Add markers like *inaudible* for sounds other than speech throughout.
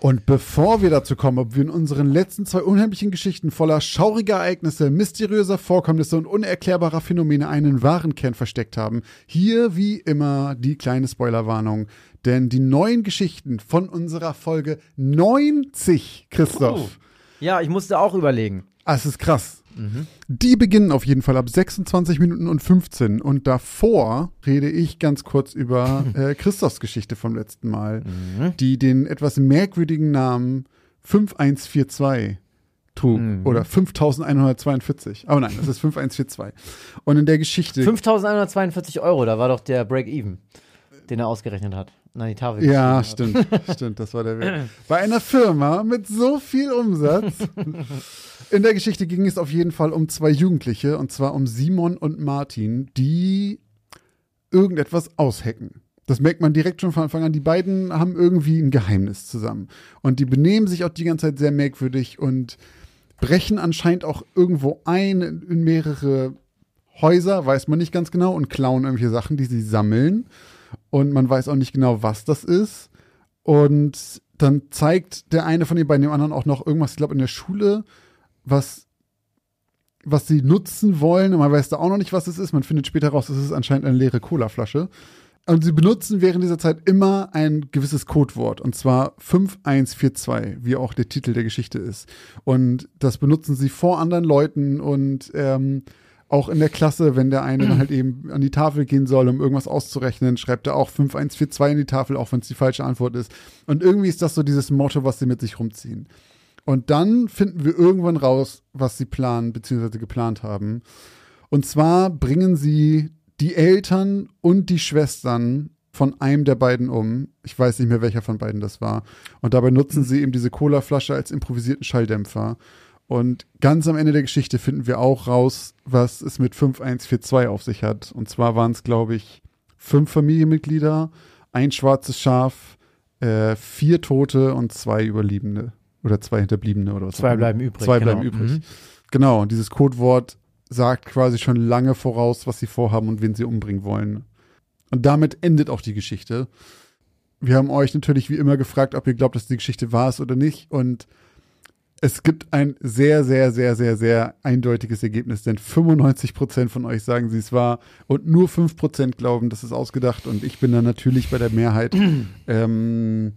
Und bevor wir dazu kommen, ob wir in unseren letzten zwei unheimlichen Geschichten voller schauriger Ereignisse, mysteriöser Vorkommnisse und unerklärbarer Phänomene einen wahren Kern versteckt haben, hier wie immer die kleine Spoilerwarnung. Denn die neuen Geschichten von unserer Folge 90, Christoph. Oh. Ja, ich musste auch überlegen. Ah, es ist krass. Die beginnen auf jeden Fall ab 26 Minuten und 15. Und davor rede ich ganz kurz über *laughs* äh, Christophs Geschichte vom letzten Mal, die den etwas merkwürdigen Namen 5142 trug. Oder 5142. Aber nein, das ist 5142. Und in der Geschichte. 5142 Euro, da war doch der Break-Even, den er ausgerechnet hat. Nein, die Tafel. ja, stimmt, stimmt, das war der Weg. Bei einer Firma mit so viel Umsatz. *laughs* In der Geschichte ging es auf jeden Fall um zwei Jugendliche, und zwar um Simon und Martin, die irgendetwas aushacken. Das merkt man direkt schon von Anfang an. Die beiden haben irgendwie ein Geheimnis zusammen. Und die benehmen sich auch die ganze Zeit sehr merkwürdig und brechen anscheinend auch irgendwo ein in mehrere Häuser, weiß man nicht ganz genau, und klauen irgendwelche Sachen, die sie sammeln. Und man weiß auch nicht genau, was das ist. Und dann zeigt der eine von den beiden dem anderen auch noch irgendwas, ich glaube, in der Schule, was, was sie nutzen wollen. Und man weiß da auch noch nicht, was es ist. Man findet später raus, es ist anscheinend eine leere Colaflasche. Und sie benutzen während dieser Zeit immer ein gewisses Codewort, und zwar 5142, wie auch der Titel der Geschichte ist. Und das benutzen sie vor anderen Leuten und ähm, auch in der Klasse, wenn der eine halt eben an die Tafel gehen soll, um irgendwas auszurechnen, schreibt er auch 5142 in die Tafel, auch wenn es die falsche Antwort ist. Und irgendwie ist das so dieses Motto, was sie mit sich rumziehen. Und dann finden wir irgendwann raus, was sie planen bzw. geplant haben. Und zwar bringen sie die Eltern und die Schwestern von einem der beiden um. Ich weiß nicht mehr, welcher von beiden das war. Und dabei nutzen sie eben diese Colaflasche als improvisierten Schalldämpfer. Und ganz am Ende der Geschichte finden wir auch raus, was es mit 5142 auf sich hat. Und zwar waren es, glaube ich, fünf Familienmitglieder, ein schwarzes Schaf, äh, vier Tote und zwei Überlebende. Oder zwei Hinterbliebene oder was Zwei bleiben übrig, Zwei genau. bleiben übrig. Mhm. Genau, und dieses Codewort sagt quasi schon lange voraus, was sie vorhaben und wen sie umbringen wollen. Und damit endet auch die Geschichte. Wir haben euch natürlich wie immer gefragt, ob ihr glaubt, dass die Geschichte wahr ist oder nicht. Und es gibt ein sehr, sehr, sehr, sehr, sehr eindeutiges Ergebnis, denn 95 Prozent von euch sagen, sie es wahr und nur 5 Prozent glauben, das ist ausgedacht. Und ich bin da natürlich bei der Mehrheit. *clears throat* ähm,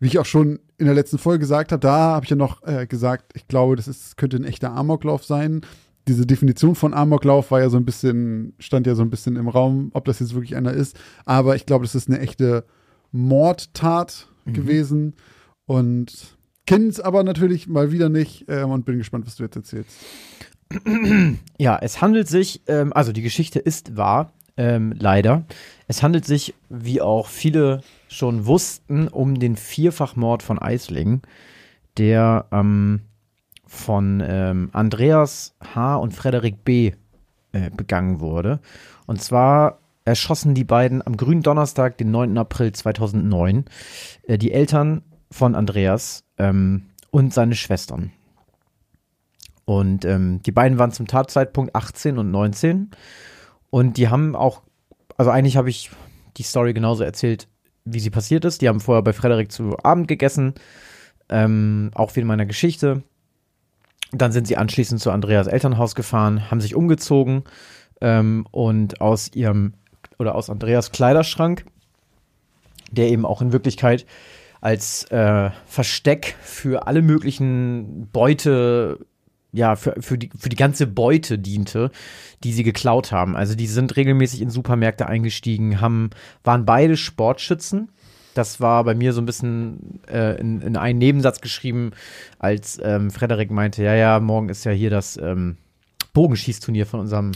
wie ich auch schon in der letzten Folge gesagt habe, da habe ich ja noch äh, gesagt, ich glaube, das ist, könnte ein echter Amoklauf sein. Diese Definition von Amoklauf war ja so ein bisschen, stand ja so ein bisschen im Raum, ob das jetzt wirklich einer ist. Aber ich glaube, das ist eine echte Mordtat gewesen. Und kenne es aber natürlich mal wieder nicht ähm, und bin gespannt, was du jetzt erzählst. Ja, es handelt sich, ähm, also die Geschichte ist wahr, ähm, leider. Es handelt sich, wie auch viele schon wussten, um den Vierfachmord von Eisling, der ähm, von ähm, Andreas H. und Frederik B. Äh, begangen wurde. Und zwar erschossen die beiden am grünen Donnerstag, den 9. April 2009, äh, die Eltern von Andreas ähm, und seine Schwestern. Und ähm, die beiden waren zum Tatzeitpunkt 18 und 19. Und die haben auch, also eigentlich habe ich die Story genauso erzählt, wie sie passiert ist. Die haben vorher bei Frederik zu Abend gegessen, ähm, auch wie in meiner Geschichte. Dann sind sie anschließend zu Andreas Elternhaus gefahren, haben sich umgezogen ähm, und aus ihrem oder aus Andreas Kleiderschrank, der eben auch in Wirklichkeit als äh, Versteck für alle möglichen Beute, ja, für, für, die, für die ganze Beute diente, die sie geklaut haben. Also die sind regelmäßig in Supermärkte eingestiegen, haben, waren beide Sportschützen. Das war bei mir so ein bisschen äh, in, in einen Nebensatz geschrieben, als ähm, Frederik meinte, ja, ja, morgen ist ja hier das ähm, Bogenschießturnier von unserem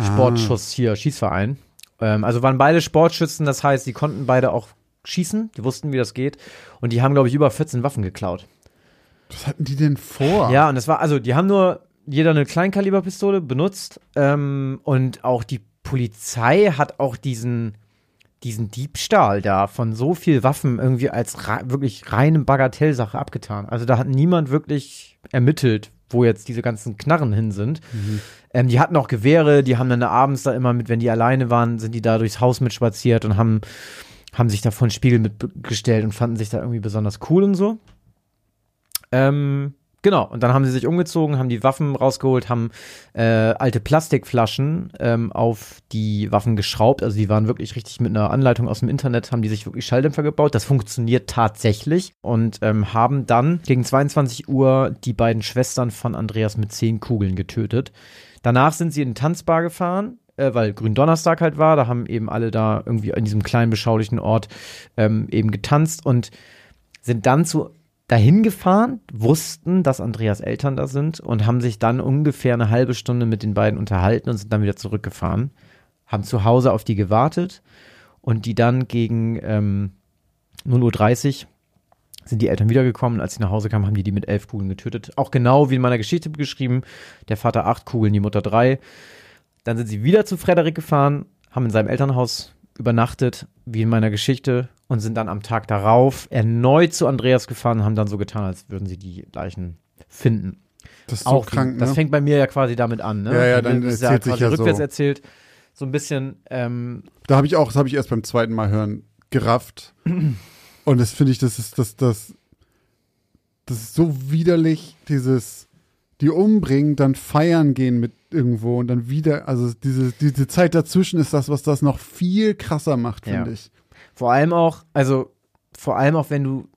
Sportschuss hier, Schießverein. Ähm, also waren beide Sportschützen, das heißt, die konnten beide auch schießen, die wussten, wie das geht. Und die haben, glaube ich, über 14 Waffen geklaut. Was hatten die denn vor? Ja, und das war, also die haben nur jeder eine Kleinkaliberpistole benutzt ähm, und auch die Polizei hat auch diesen, diesen Diebstahl da von so viel Waffen irgendwie als ra wirklich reine Bagatellsache abgetan. Also da hat niemand wirklich ermittelt, wo jetzt diese ganzen Knarren hin sind. Ähm, die hatten auch Gewehre, die haben dann abends da immer mit, wenn die alleine waren, sind die da durchs Haus mitspaziert und haben, haben sich da vor den Spiegel mitgestellt und fanden sich da irgendwie besonders cool und so. Ähm, genau, und dann haben sie sich umgezogen, haben die Waffen rausgeholt, haben äh, alte Plastikflaschen ähm, auf die Waffen geschraubt. Also die waren wirklich richtig mit einer Anleitung aus dem Internet, haben die sich wirklich Schalldämpfer gebaut. Das funktioniert tatsächlich und ähm, haben dann gegen 22 Uhr die beiden Schwestern von Andreas mit zehn Kugeln getötet. Danach sind sie in eine Tanzbar gefahren, äh, weil Gründonnerstag halt war. Da haben eben alle da irgendwie in diesem kleinen beschaulichen Ort ähm, eben getanzt und sind dann zu dahin gefahren, wussten, dass Andreas Eltern da sind und haben sich dann ungefähr eine halbe Stunde mit den beiden unterhalten und sind dann wieder zurückgefahren. Haben zu Hause auf die gewartet und die dann gegen ähm, 0.30 Uhr sind die Eltern wiedergekommen. Als sie nach Hause kamen, haben die die mit elf Kugeln getötet. Auch genau wie in meiner Geschichte beschrieben. Der Vater acht Kugeln, die Mutter drei. Dann sind sie wieder zu Frederik gefahren, haben in seinem Elternhaus übernachtet, wie in meiner Geschichte, und sind dann am Tag darauf erneut zu Andreas gefahren und haben dann so getan, als würden sie die Leichen finden. Das ist so Auch krank, Das ne? fängt bei mir ja quasi damit an, ne? Ja, ja, dann das ist erzählt sich quasi ja so. rückwärts erzählt. So ein bisschen, ähm, Da habe ich auch, das habe ich erst beim zweiten Mal hören gerafft. *clears throat* Und das finde ich, das ist das, das, das ist so widerlich, dieses, die umbringen, dann feiern gehen mit irgendwo und dann wieder, also diese, diese Zeit dazwischen ist das, was das noch viel krasser macht, finde Ja. ich. vor allem auch, also vor allem auch, wenn du,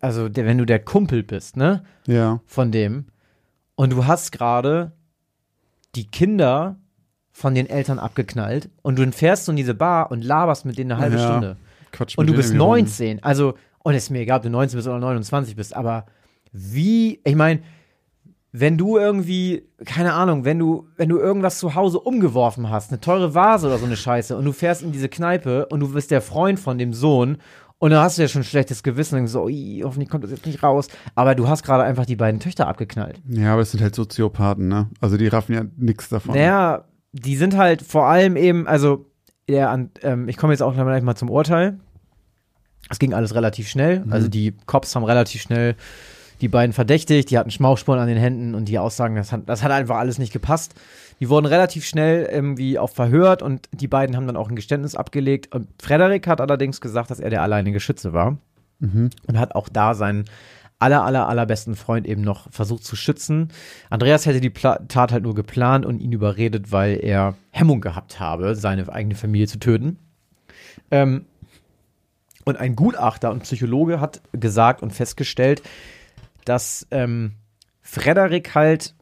also der, wenn du der Kumpel bist, ne? Ja. von dem und du hast gerade die Kinder von den Eltern abgeknallt und du fährst so in diese Bar und laberst mit denen eine halbe Ja. Stunde. Quatsch Und du bist denen irgendwie rum. 19. Also, und es ist mir egal, ob du 19 bist oder 29 bist, aber wie, ich meine, wenn du irgendwie, keine Ahnung, wenn du, wenn du irgendwas zu Hause umgeworfen hast, eine teure Vase oder so eine Scheiße, und du fährst in diese Kneipe und du bist der Freund von dem Sohn, und dann hast du ja schon ein schlechtes Gewissen und so, "Ui, hoffentlich kommt das jetzt nicht raus. Aber du hast gerade einfach die beiden Töchter abgeknallt. Ja, aber es sind halt Soziopathen, ne? Also die raffen ja nichts davon. Naja, die sind halt vor allem eben, also, an- ähm, ich komme jetzt auch gleich mal zum Urteil. Es ging alles relativ schnell. Also die Cops haben relativ schnell die beiden verdächtigt, die hatten Schmauchspuren an den Händen und die Aussagen, das hat, das hat einfach alles nicht gepasst. Die wurden relativ schnell irgendwie auch verhört und die beiden haben dann auch ein Geständnis abgelegt. Und Frederik hat allerdings gesagt, dass er der alleinige Schütze war und hat auch da seinen aller, aller, allerbesten Freund eben noch versucht zu schützen. Andreas hätte die Pla Tat halt nur geplant und ihn überredet, weil er Hemmung gehabt habe, seine eigene Familie zu töten. Ähm, und ein Gutachter und Psychologe hat gesagt und festgestellt, dass ähm, Frederik halt,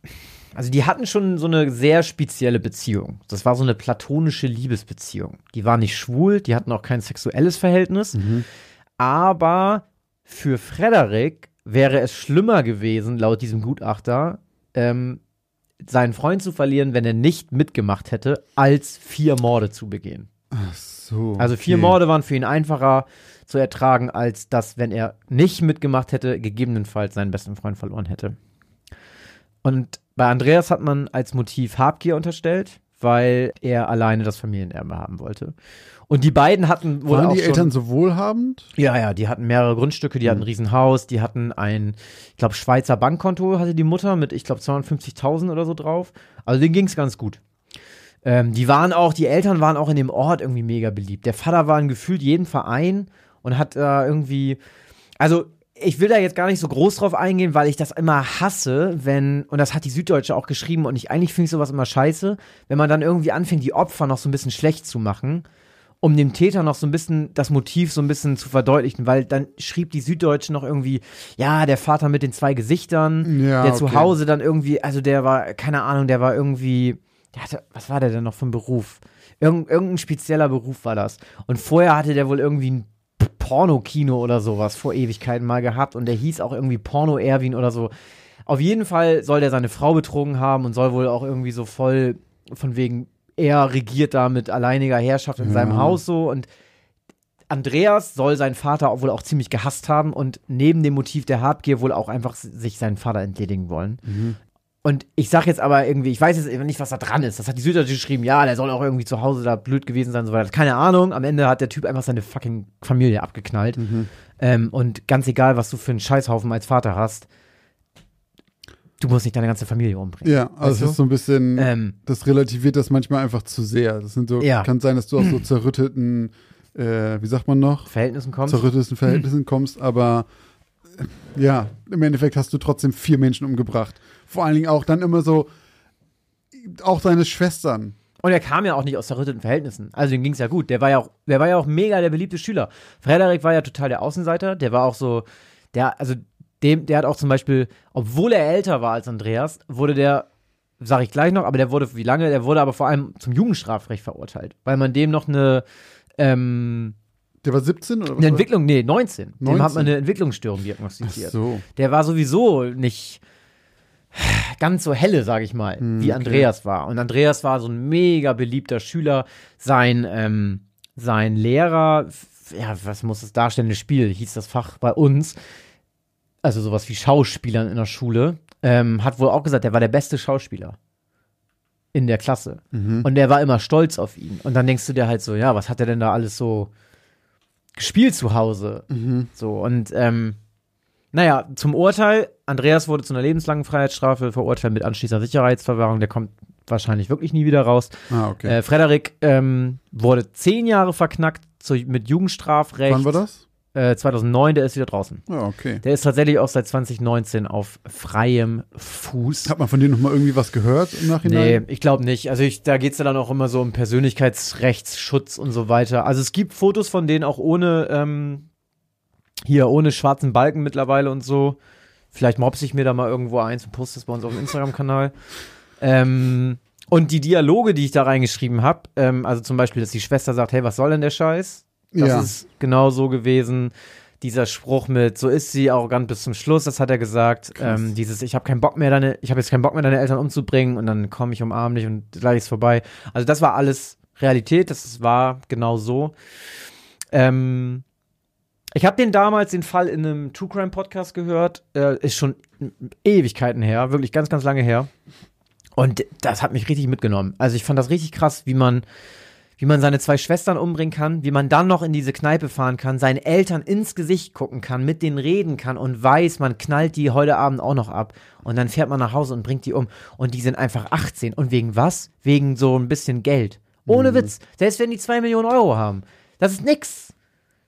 also die hatten schon so eine sehr spezielle Beziehung. Das war so eine platonische Liebesbeziehung. Die waren nicht schwul, die hatten auch kein sexuelles Verhältnis. Aber für Frederik wäre es schlimmer gewesen, laut diesem Gutachter, ähm, seinen Freund zu verlieren, wenn er nicht mitgemacht hätte, als vier Morde zu begehen. Ach so. Also vier okay. Morde waren für ihn einfacher zu ertragen, als das, wenn er nicht mitgemacht hätte, gegebenenfalls seinen besten Freund verloren hätte. Und bei Andreas hat man als Motiv Habgier unterstellt, weil er alleine das Familienerbe haben wollte. Und die beiden hatten wohl Waren die schon, Eltern so wohlhabend? ja, ja, die hatten mehrere Grundstücke, die hatten ein Riesenhaus, die hatten ein, ich glaube, Schweizer Bankkonto hatte die Mutter mit, ich glaube, 250.000 oder so drauf. Also denen ging es ganz gut. Ähm, die waren auch, die Eltern waren auch in dem Ort irgendwie mega beliebt. Der Vater war in gefühlt jeden Verein und hat da irgendwie, also ich will da jetzt gar nicht so groß drauf eingehen, weil ich das immer hasse, wenn, und das hat die Süddeutsche auch geschrieben, und ich eigentlich finde ich sowas immer scheiße, wenn man dann irgendwie anfängt, die Opfer noch so ein bisschen schlecht zu machen, um dem Täter noch so ein bisschen das Motiv so ein bisschen zu verdeutlichen, weil dann schrieb die Süddeutsche noch irgendwie, ja, der Vater mit den zwei Gesichtern, Ja, der zu okay. Hause dann irgendwie, also der war, keine Ahnung, der war irgendwie, der hatte, was war der denn noch für ein Beruf? Irgend, irgendein spezieller Beruf war das. Und vorher hatte der wohl irgendwie ein P- Pornokino oder sowas vor Ewigkeiten mal gehabt und der hieß auch irgendwie Porno Erwin oder so. Auf jeden Fall soll der seine Frau betrogen haben und soll wohl auch irgendwie so voll von wegen, er regiert da mit alleiniger Herrschaft in Ja. seinem Haus so und Andreas soll seinen Vater wohl auch ziemlich gehasst haben und neben dem Motiv der Habgier wohl auch einfach sich seinen Vater entledigen wollen. Und ich sag jetzt aber irgendwie, ich weiß jetzt nicht, was da dran ist. Das hat die Süddeutsche geschrieben, ja, der soll auch irgendwie zu Hause da blöd gewesen sein und so weiter. Keine Ahnung. Am Ende hat der Typ einfach seine fucking Familie abgeknallt. Ähm, und ganz egal, was du für einen Scheißhaufen als Vater hast, du musst nicht deine ganze Familie umbringen. Ja, also Weißt es ist so ein bisschen, Ähm, das relativiert das manchmal einfach zu sehr. Das sind so, Ja. kann sein, dass du aus so *clears throat* zerrütteten, äh, wie sagt man noch? Verhältnissen kommt. zerrütteten Verhältnissen kommst, aber ja, im Endeffekt hast du trotzdem vier Menschen umgebracht. Vor allen Dingen auch dann immer so, auch deine Schwestern. Und er kam ja auch nicht aus zerrütteten Verhältnissen. Also ihm ging's ja gut. Der war ja auch, der war ja auch mega der beliebte Schüler. Frederik war ja total der Außenseiter. Der war auch so, der, also dem, der hat auch zum Beispiel, obwohl er älter war als Andreas, wurde der, sag ich gleich noch, aber der wurde, wie lange? Der wurde aber vor allem zum Jugendstrafrecht verurteilt, weil man dem noch eine, ähm, Der war 17 oder was? eine Entwicklung, nee, 19. Dem hat 19? man eine Entwicklungsstörung Ach diagnostiziert. so. Der war sowieso nicht ganz so helle, sage ich mal, Hm, wie okay. Andreas war. Und Andreas war so ein mega beliebter Schüler. Sein, ähm, sein Lehrer, ja, was muss das darstellende Spiel, hieß das Fach bei uns. Also sowas wie Schauspielern in der Schule. Ähm, hat wohl auch gesagt, der war der beste Schauspieler in der Klasse. Mhm. Und der war immer stolz auf ihn. Und dann denkst du dir halt so, ja, was hat er denn da alles so gespielt zu Hause? Mhm. So, und ähm, naja, zum Urteil. Andreas wurde zu einer lebenslangen Freiheitsstrafe verurteilt mit anschließender Sicherheitsverwahrung. Der kommt wahrscheinlich wirklich nie wieder raus. Ah, okay. Äh, Frederik ähm, wurde zehn Jahre verknackt zu, mit Jugendstrafrecht. Wann war das? Äh, 2009, der ist wieder draußen. Ja, okay. Der ist tatsächlich auch seit 2019 auf freiem Fuß. Hat man von denen noch mal irgendwie was gehört im Nee, Nachhinein? ich glaube nicht. Also ich, da geht's ja dann auch immer so um Persönlichkeitsrechtsschutz und so weiter. Also es gibt Fotos von denen auch ohne, ähm, hier ohne schwarzen Balken mittlerweile und so. Vielleicht mobse ich mir da mal irgendwo eins und poste es bei uns auf dem Instagram-Kanal. *laughs* Ähm, und die Dialoge, die ich da reingeschrieben habe, ähm, also zum Beispiel, dass die Schwester sagt, hey, was soll denn der Scheiß? Das Ja. ist genau so gewesen. Dieser Spruch mit, so ist sie arrogant bis zum Schluss, das hat er gesagt. Ähm, dieses, ich habe keinen Bock mehr, deine, ich habe jetzt keinen Bock mehr, deine Eltern umzubringen und dann komme ich umarm dich und gleich ist vorbei. Also das war alles Realität, das war genau so. Ähm, ich habe den damals den Fall in einem True Crime Podcast gehört, äh, ist schon Ewigkeiten her, wirklich ganz, ganz lange her. Und das hat mich richtig mitgenommen. Also ich fand das richtig krass, wie man, wie man seine zwei Schwestern umbringen kann, wie man dann noch in diese Kneipe fahren kann, seinen Eltern ins Gesicht gucken kann, mit denen reden kann und weiß, man knallt die heute Abend auch noch ab. Und dann fährt man nach Hause und bringt die um. Und die sind einfach 18. Und wegen was? Wegen so ein bisschen Geld. Ohne Witz. Selbst wenn die zwei Millionen Euro haben. Das ist nix.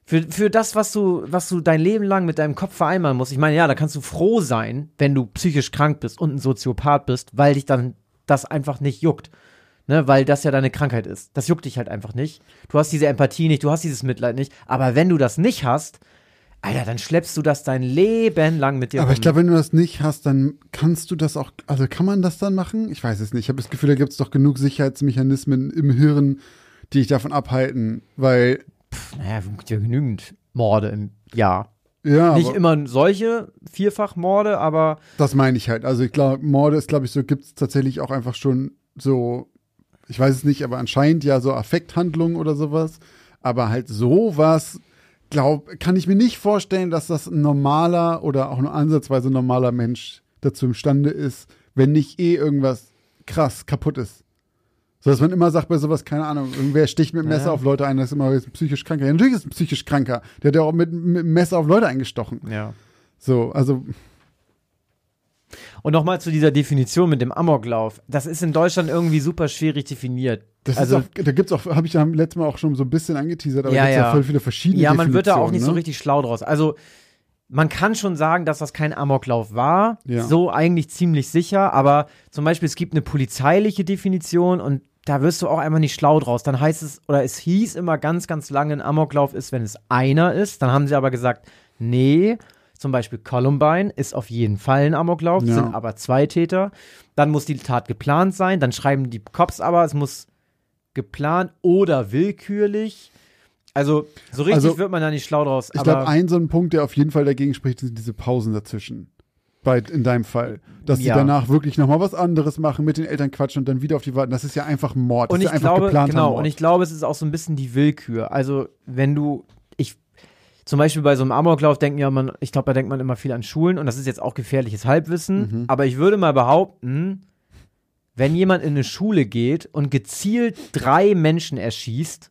Für, für das, was du, was du dein Leben lang mit deinem Kopf vereinbaren musst. Ich meine, ja, da kannst du froh sein, wenn du psychisch krank bist und ein Soziopath bist, weil dich dann das einfach nicht juckt. Ne, weil das ja deine Krankheit ist. Das juckt dich halt einfach nicht. Du hast diese Empathie nicht, du hast dieses Mitleid nicht. Aber wenn du das nicht hast, Alter, dann schleppst du das dein Leben lang mit dir Aber rum. ich glaube, wenn du das nicht hast, dann kannst du das auch, also kann man das dann machen? Ich weiß es nicht. Ich habe das Gefühl, da gibt es doch genug Sicherheitsmechanismen im Hirn, die dich davon abhalten, weil, naja, es gibt ja genügend Morde im Jahr. ja, Nicht immer solche Vierfachmorde, aber das meine ich halt. Also ich glaube, Morde ist, glaube ich, so, gibt es tatsächlich auch einfach schon so, ich weiß es nicht, aber anscheinend ja so Affekthandlungen oder sowas. Aber halt sowas, glaub, kann ich mir nicht vorstellen, dass das ein normaler oder auch nur ansatzweise normaler Mensch dazu imstande ist, wenn nicht eh irgendwas krass kaputt ist. So dass man immer sagt bei sowas, keine Ahnung, irgendwer sticht mit Messer Ja. auf Leute ein, das ist immer jetzt ein psychisch kranker. Ja, natürlich ist es ein psychisch kranker. Der hat ja auch mit, mit Messer auf Leute eingestochen. ja. So, also, Und nochmal zu dieser Definition mit dem Amoklauf. Das ist in Deutschland irgendwie super schwierig definiert. das also, ist auch, da gibt's auch, habe ich ja letztes Mal auch schon so ein bisschen angeteasert, aber Ja, da gibt's ja ja. voll viele verschiedene ja, man wird da auch nicht so ne? richtig schlau draus. Also, man kann schon sagen, dass das kein Amoklauf war. Ja. So eigentlich ziemlich sicher. Aber zum Beispiel, es gibt eine polizeiliche Definition und da wirst du auch einfach nicht schlau draus. Dann heißt es, oder es hieß immer ganz, ganz lange, ein Amoklauf ist, wenn es einer ist. Dann haben sie aber gesagt, nee, zum Beispiel Columbine ist auf jeden Fall ein Amoklauf, Ja. sind aber zwei Täter. Dann muss die Tat geplant sein. Dann schreiben die Cops aber, es muss geplant oder willkürlich. Also, so richtig Also, wird man da nicht schlau draus. Ich glaube, ein so ein Punkt, der auf jeden Fall dagegen spricht, sind diese Pausen dazwischen. Bei, in deinem Fall. Dass Ja. danach wirklich nochmal was anderes machen, mit den Eltern quatschen und dann wieder auf die warten. Das ist ja einfach Mord. Das und ist ich ja einfach glaube, geplanter genau, Mord. und ich glaube, es ist auch so ein bisschen die Willkür. Also, wenn du, zum Beispiel bei so einem Amoklauf denken ja man, ich glaube, da denkt man immer viel an Schulen und das ist jetzt auch gefährliches Halbwissen. Aber ich würde mal behaupten, wenn jemand in eine Schule geht und gezielt drei Menschen erschießt,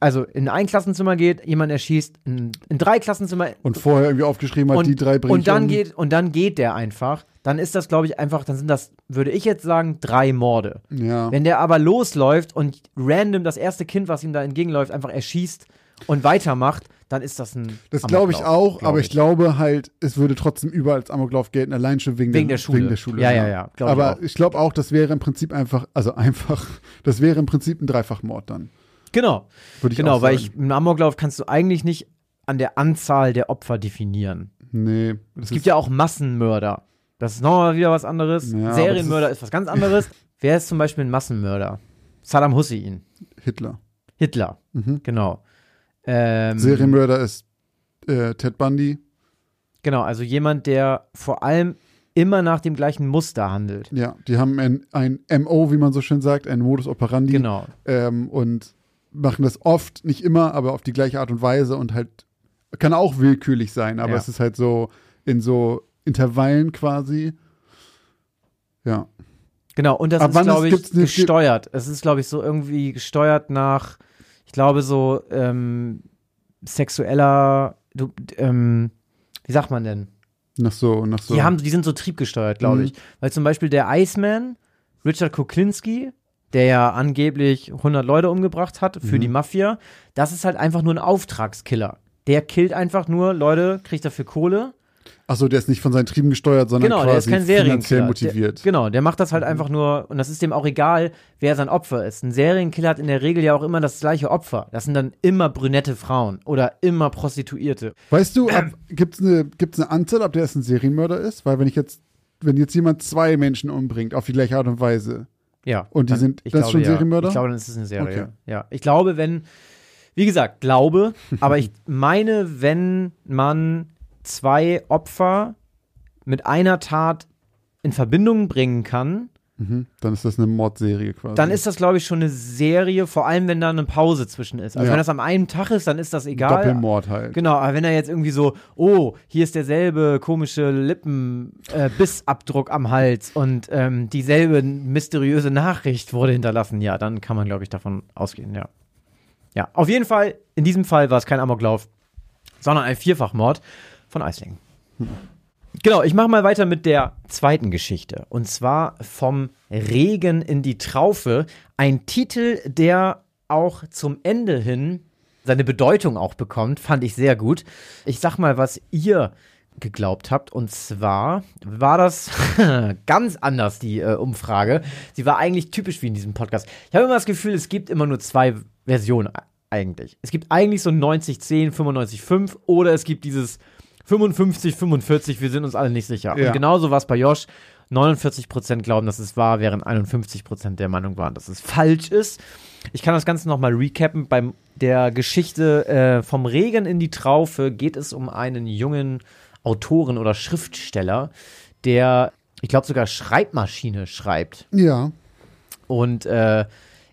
also in ein Klassenzimmer geht, jemand erschießt, in, in drei Klassenzimmer Und vorher irgendwie aufgeschrieben hat, und, die drei bringe und dann um. geht und dann geht der einfach, dann ist das glaube ich einfach, dann sind das, würde ich jetzt sagen, drei Morde. Ja. Wenn der aber losläuft und random das erste Kind, was ihm da entgegenläuft, einfach erschießt und weitermacht, dann ist das ein Das glaube ich auch, glaub aber ich glaube halt, es würde trotzdem überall als Amoklauf gelten, allein schon wegen, Wegen der Schule. Wegen der Schule Ja, ja, ja, glaub ich aber auch. ich, glaube auch, das wäre im Prinzip einfach, also einfach, *laughs* das wäre im Prinzip ein Dreifachmord dann. Genau. Würde ich Genau, auch weil ich, im Amoklauf kannst du eigentlich nicht an der Anzahl der Opfer definieren. Nee. Es gibt ja auch Massenmörder. Das ist nochmal wieder was anderes. Ja, Serienmörder ist was ganz anderes. Wer ist zum Beispiel ein Massenmörder? Saddam Hussein. Hitler. Hitler. Mhm. Genau. Ähm, Serienmörder ist äh, Ted Bundy. Genau, also jemand, der vor allem immer nach dem gleichen Muster handelt. Ja, die haben ein, ein MO, wie man so schön sagt, ein Modus operandi. Genau. Ähm, und machen das oft, nicht immer, aber auf die gleiche Art und Weise und halt kann auch willkürlich sein, aber Ja. es ist halt so in so Intervallen quasi. Ja. Genau, und das Ab ist, glaube ich, gesteuert. Es ist, glaube ich, so irgendwie gesteuert nach, ich glaube, so ähm, sexueller, du, ähm, wie sagt man denn? Nach so, nach so. Die, haben, die sind so triebgesteuert, glaube Mhm. ich. Weil zum Beispiel der Iceman, Richard Kuklinski, der ja angeblich 100 Leute umgebracht hat für Mhm. die Mafia, das ist halt einfach nur ein Auftragskiller. Der killt einfach nur Leute, kriegt dafür Kohle. Achso, der ist nicht von seinen Trieben gesteuert, sondern Genau, der ist quasi kein finanziell Serienkiller. motiviert. Mhm. Der, genau, der macht das halt einfach nur, und das ist dem auch egal, wer sein Opfer ist. Ein Serienkiller hat in der Regel ja auch immer das gleiche Opfer. Das sind dann immer brünette Frauen oder immer Prostituierte. Weißt du, *clears throat* gibt es eine, gibt's eine Anzahl, ob der jetzt ein Serienmörder ist? Weil wenn ich jetzt, wenn jetzt jemand zwei Menschen umbringt, auf die gleiche Art und Weise, Ja. Und die dann- sind- ich das ist glaube, schon ja. Serienmörder? Ich glaube, dann ist es eine Serie. Okay. Ja. Ich glaube, wenn, wie gesagt, glaube, *laughs* aber ich meine, wenn man zwei Opfer mit einer Tat in Verbindung bringen kann, mhm, dann ist das eine Mordserie quasi. dann ist das, glaube ich, schon eine Serie, vor allem wenn da eine Pause zwischen ist. Also Ja. wenn das am einen Tag ist, dann ist das egal. Doppelmord halt. Genau, aber wenn er jetzt irgendwie so, oh, hier ist derselbe komische Lippen-Bissabdruck am Hals und ähm, dieselbe mysteriöse Nachricht wurde hinterlassen, ja, dann kann man, glaube ich, davon ausgehen, ja. Ja, auf jeden Fall, in diesem Fall war es kein Amoklauf, sondern ein Vierfachmord von Eisling. Genau, ich mache mal weiter mit der zweiten Geschichte. Und zwar vom Regen in die Traufe. Ein Titel, der auch zum Ende hin seine Bedeutung auch bekommt, fand ich sehr gut. Ich sag mal, was ihr geglaubt habt. Und zwar war das *laughs* ganz anders, die äh, Umfrage. Sie war eigentlich typisch wie in diesem Podcast. Ich habe immer das Gefühl, es gibt immer nur zwei Versionen e- eigentlich. Es gibt eigentlich so 90-10, 95-5 oder es gibt dieses 55, 45, wir sind uns alle nicht sicher. Ja. Und genauso war es bei Josh. 49% glauben, dass es wahr, während 51% der Meinung waren, dass es falsch ist. Ich kann das Ganze nochmal recappen. Bei der Geschichte äh, vom Regen in die Traufe geht es um einen jungen Autoren oder Schriftsteller, der, ich glaube, sogar Schreibmaschine schreibt Ja. und äh,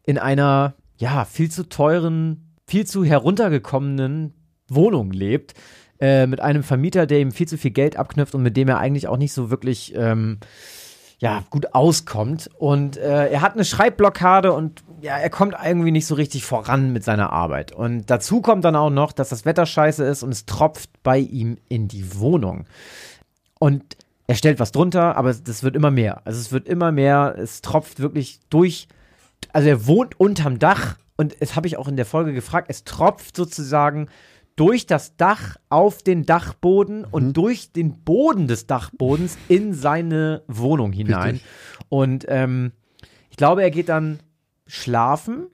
in einer ja viel zu teuren, viel zu heruntergekommenen Wohnung lebt äh, mit einem Vermieter, der ihm viel zu viel Geld abknüpft und mit dem er eigentlich auch nicht so wirklich ähm, ja gut auskommt und äh, er hat eine Schreibblockade und ja er kommt irgendwie nicht so richtig voran mit seiner Arbeit und dazu kommt dann auch noch, dass das Wetter scheiße ist und es tropft bei ihm in die Wohnung und er stellt was drunter, aber das wird immer mehr. Also es wird immer mehr, es tropft wirklich durch. Also er wohnt unterm Dach und das habe ich auch in der Folge gefragt, es tropft sozusagen durch das Dach auf den Dachboden und durch den Boden des Dachbodens in seine Wohnung hinein. Richtig. Und ähm, ich glaube, er geht dann schlafen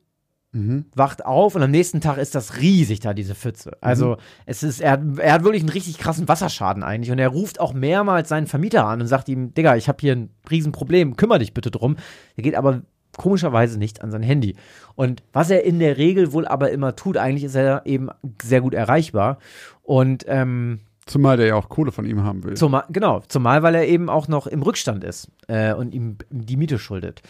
Mhm. wacht auf und am nächsten Tag ist das riesig da, diese Pfütze. Also es ist, er, hat- er hat wirklich einen richtig krassen Wasserschaden eigentlich und er ruft auch mehrmals seinen Vermieter an und sagt ihm, Digga, ich habe hier ein Riesenproblem, kümmere dich bitte drum. Er geht aber komischerweise nicht an sein Handy. Und was er in der Regel wohl aber immer tut, eigentlich ist er eben sehr gut erreichbar. Und ähm, Zumal der ja auch Kohle von ihm haben will. Zumal, genau, zumal weil er eben auch noch im Rückstand ist äh, und ihm die Miete schuldet.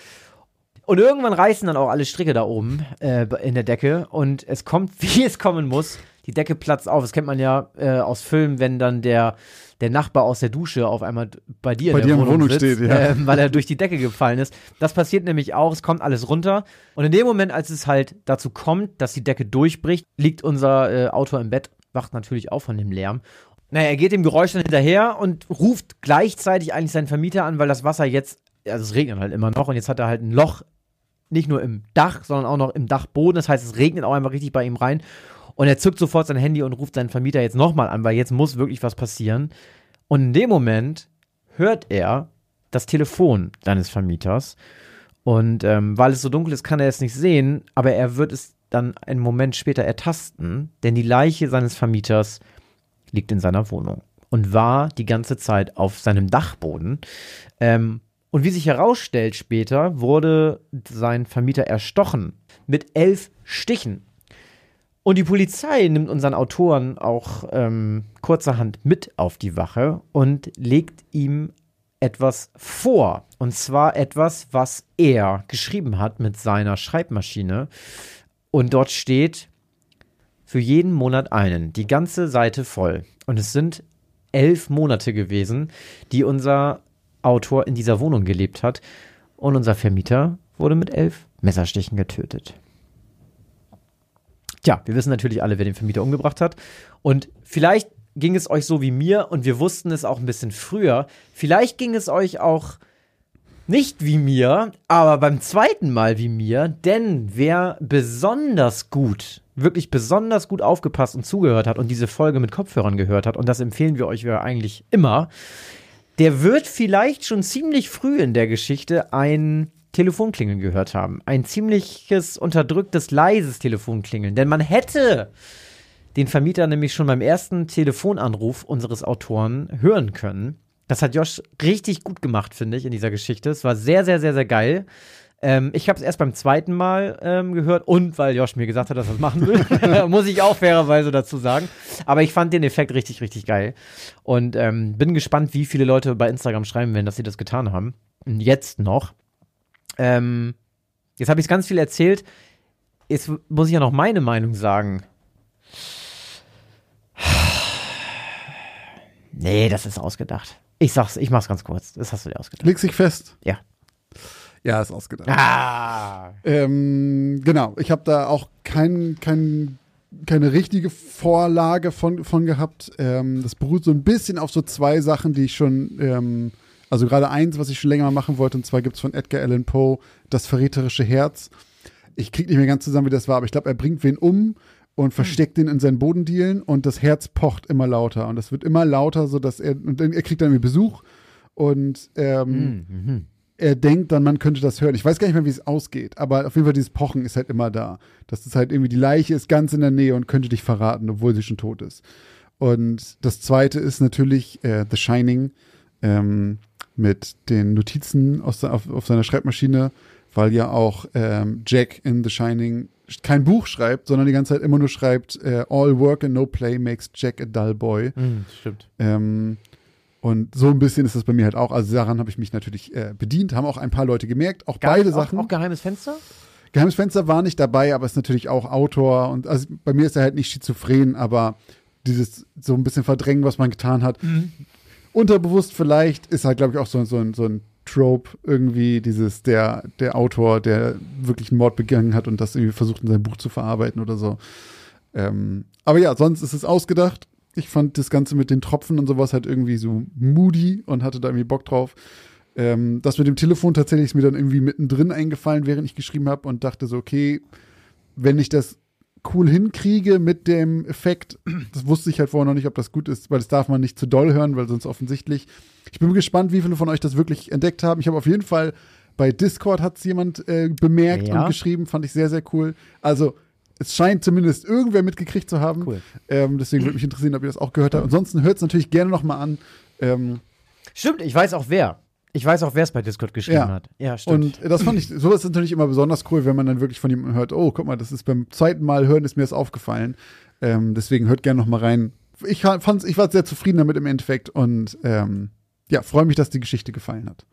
Und irgendwann reißen dann auch alle Stricke da oben äh, in der Decke und es kommt, *laughs* wie es kommen muss. Die Decke platzt auf. Das kennt man ja äh, aus Filmen, wenn dann der, der Nachbar aus der Dusche auf einmal bei dir Bei in dir der in der Wohnung, Wohnung sitzt, steht, ja. ähm, weil er durch die Decke gefallen ist. Das passiert nämlich auch, es kommt alles runter. Und in dem Moment, als es halt dazu kommt, dass die Decke durchbricht, liegt unser äh, Autor im Bett, wacht natürlich auf von dem Lärm. Naja, er geht dem Geräusch dann hinterher und ruft gleichzeitig eigentlich seinen Vermieter an, weil das Wasser jetzt, also es regnet halt immer noch und jetzt hat er halt ein Loch, nicht nur im Dach, sondern auch noch im Dachboden. Das heißt, es regnet auch einfach richtig bei ihm rein. Und er zückt sofort sein Handy und ruft seinen Vermieter jetzt nochmal an, weil jetzt muss wirklich was passieren. Und in dem Moment hört er das Telefon seines Vermieters. Und ähm, weil es so dunkel ist, kann er es nicht sehen, aber er wird es dann einen Moment später ertasten, denn die Leiche seines Vermieters liegt in seiner Wohnung und war die ganze Zeit auf seinem Dachboden. Ähm, und wie sich herausstellt später, wurde sein Vermieter erstochen mit elf Stichen. Und die Polizei nimmt unseren Autoren auch ähm, kurzerhand mit auf die Wache und legt ihm etwas vor. Und zwar etwas, was er geschrieben hat mit seiner Schreibmaschine. Und dort steht, für jeden Monat einen, die ganze Seite voll. Und es sind elf Monate gewesen, die unser Autor in dieser Wohnung gelebt hat. Und unser Vermieter wurde mit elf Messerstichen getötet. Tja, wir wissen natürlich alle, wer den Vermieter umgebracht hat. Und vielleicht ging es euch so wie mir und wir wussten es auch ein bisschen früher. Vielleicht ging es euch auch nicht wie mir, aber beim zweiten Mal wie mir, denn wer besonders gut, wirklich besonders gut aufgepasst und zugehört hat und diese Folge mit Kopfhörern gehört hat, und das empfehlen wir euch ja eigentlich immer, der wird vielleicht schon ziemlich früh in der Geschichte ein Telefonklingeln gehört haben. Ein ziemliches unterdrücktes, leises Telefonklingeln. Denn man hätte den Vermieter nämlich schon beim ersten Telefonanruf unseres Autoren hören können. Das hat Josh richtig gut gemacht, finde ich, in dieser Geschichte. Es war sehr, sehr, sehr, sehr geil. Ähm, ich habe es erst beim zweiten Mal ähm, gehört und weil Josh mir gesagt hat, dass er das machen will, *laughs* muss ich auch fairerweise dazu sagen. Aber ich fand den Effekt richtig, richtig geil und ähm, bin gespannt, wie viele Leute bei Instagram schreiben werden, dass sie das getan haben. Jetzt noch. Ähm, jetzt habe ich ganz viel erzählt. Jetzt muss ich ja noch meine Meinung sagen. Nee, das ist ausgedacht. Ich sag's, ich mach's ganz kurz. Das hast du dir ausgedacht. Leg sich fest. Ja. Ja, ist ausgedacht. Ah. Ähm, genau, ich habe da auch kein, kein, keine richtige Vorlage von, von gehabt. Ähm, das beruht so ein bisschen auf so zwei Sachen, die ich schon, ähm, also gerade eins, was ich schon länger mal machen wollte, und zwar gibt es von Edgar Allan Poe das verräterische Herz. Ich krieg nicht mehr ganz zusammen, wie das war, aber ich glaube, er bringt wen um und versteckt den in seinen Bodendielen und das Herz pocht immer lauter und es wird immer lauter, so dass er und dann, er kriegt dann irgendwie Besuch und ähm, Mhm. er denkt dann, man könnte das hören. Ich weiß gar nicht mehr, wie es ausgeht, aber auf jeden Fall dieses Pochen ist halt immer da. Das ist halt irgendwie, die Leiche ist ganz in der Nähe und könnte dich verraten, obwohl sie schon tot ist. Und das zweite ist natürlich äh, The Shining ähm, mit den Notizen aus, auf, auf seiner Schreibmaschine, weil ja auch ähm, Jack in The Shining kein Buch schreibt, sondern die ganze Zeit immer nur schreibt, äh, All work and no play makes Jack a dull boy. Mhm, stimmt. Ähm, und so ein bisschen ist das bei mir halt auch. Also daran habe ich mich natürlich äh, bedient, haben auch ein paar Leute gemerkt, auch beide auch, Sachen. Auch geheimes Fenster? Geheimes Fenster war nicht dabei, aber ist natürlich auch Autor und also bei mir ist er halt nicht schizophren, aber dieses so ein bisschen verdrängen, was man getan hat. Unterbewusst vielleicht ist halt, glaube ich, auch so, so, ein, so ein Trope irgendwie, dieses der, der Autor, der wirklich einen Mord begangen hat und das irgendwie versucht in seinem Buch zu verarbeiten oder so. Ähm, aber ja, sonst ist es ausgedacht. Ich fand das Ganze mit den Tropfen und sowas halt irgendwie so moody und hatte da irgendwie Bock drauf. Ähm, das mit dem Telefon tatsächlich ist mir dann irgendwie mittendrin eingefallen, während ich geschrieben habe und dachte so, okay, wenn ich das cool hinkriege mit dem Effekt, das wusste ich halt vorher noch nicht, ob das gut ist, weil das darf man nicht zu doll hören, weil sonst offensichtlich. Ich bin gespannt, wie viele von euch das wirklich entdeckt haben. Ich habe auf jeden Fall bei Discord hat es jemand äh, bemerkt Ja. und geschrieben, fand ich sehr, sehr cool. Also es scheint zumindest irgendwer mitgekriegt zu haben. Cool. Ähm, deswegen würde mich interessieren, ob ihr das auch gehört habt. Ansonsten hört es natürlich gerne noch mal an. Ähm, Stimmt, ich weiß auch wer. Ich weiß auch, wer es bei Discord geschrieben Ja. hat. Ja, stimmt. Und das fand ich, sowas ist natürlich immer besonders cool, wenn man dann wirklich von jemandem hört, oh, guck mal, das ist beim zweiten Mal hören, ist mir das aufgefallen. Ähm, deswegen hört gerne noch mal rein. Ich fand's, ich war sehr zufrieden damit im Endeffekt und ähm, ja, freue mich, dass die Geschichte gefallen hat.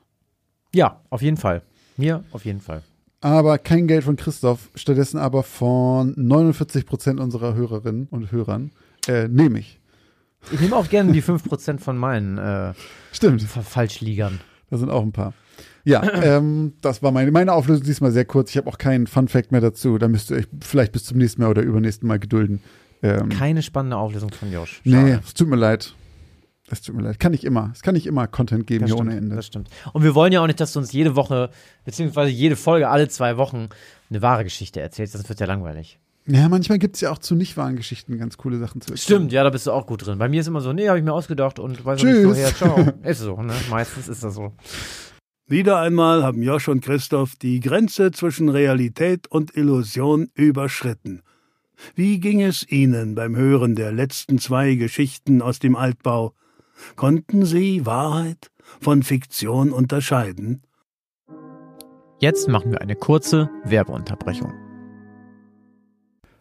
ja, auf jeden Fall. Mir auf jeden Fall. aber kein Geld von Christoph, stattdessen aber von 49 Prozent unserer Hörerinnen und Hörern, äh, nehme ich. Ich nehme auch gerne die 5% von meinen äh, Stimmt, Fa- Falschliegern. Da sind auch ein paar. Ja, *clears throat* ähm, das war meine, meine Auflösung diesmal sehr kurz. Ich habe auch keinen Fun Fact mehr dazu. Da müsst ihr euch vielleicht bis zum nächsten Mal oder übernächsten Mal gedulden. Ähm, Keine spannende Auflösung von Josh. nee, Schade. es tut mir leid. Es tut mir leid. Kann ich immer. Es kann nicht immer Content geben Das hier stimmt, ohne Ende. das stimmt. Und wir wollen ja auch nicht, dass du uns jede Woche, beziehungsweise jede Folge, alle zwei Wochen eine wahre Geschichte erzählst. Das wird ja langweilig. Ja, manchmal gibt es ja auch zu nicht wahren Geschichten ganz coole Sachen zu erzählen. Stimmt, ja, da bist du auch gut drin. Bei mir ist immer so, nee, habe ich mir ausgedacht und weiß auch nicht Tschüss. woher. Ciao. *laughs* Ist so, ne? Meistens ist das so. Wieder einmal haben Josch und Christoph die Grenze zwischen Realität und Illusion überschritten. Wie ging es Ihnen beim Hören der letzten zwei Geschichten aus dem Altbau? Konnten Sie Wahrheit von Fiktion unterscheiden? Jetzt machen wir eine kurze Werbeunterbrechung.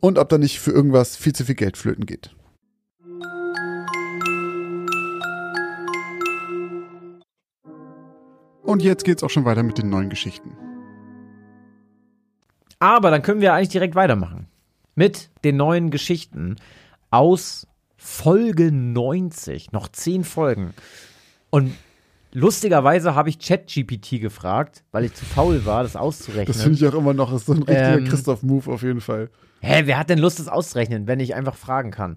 und ob da nicht für irgendwas viel zu viel Geld flöten geht. Und jetzt geht's auch schon weiter mit den neuen Geschichten. Aber dann können wir eigentlich direkt weitermachen. Mit den neuen Geschichten aus Folge 90. Noch zehn Folgen. Und lustigerweise habe ich ChatGPT gefragt, weil ich zu faul war, das auszurechnen. Das finde ich auch immer noch ist so ein richtiger Ähm, Christoph-Move auf jeden Fall. Hä, wer hat denn Lust, das auszurechnen, wenn ich einfach fragen kann?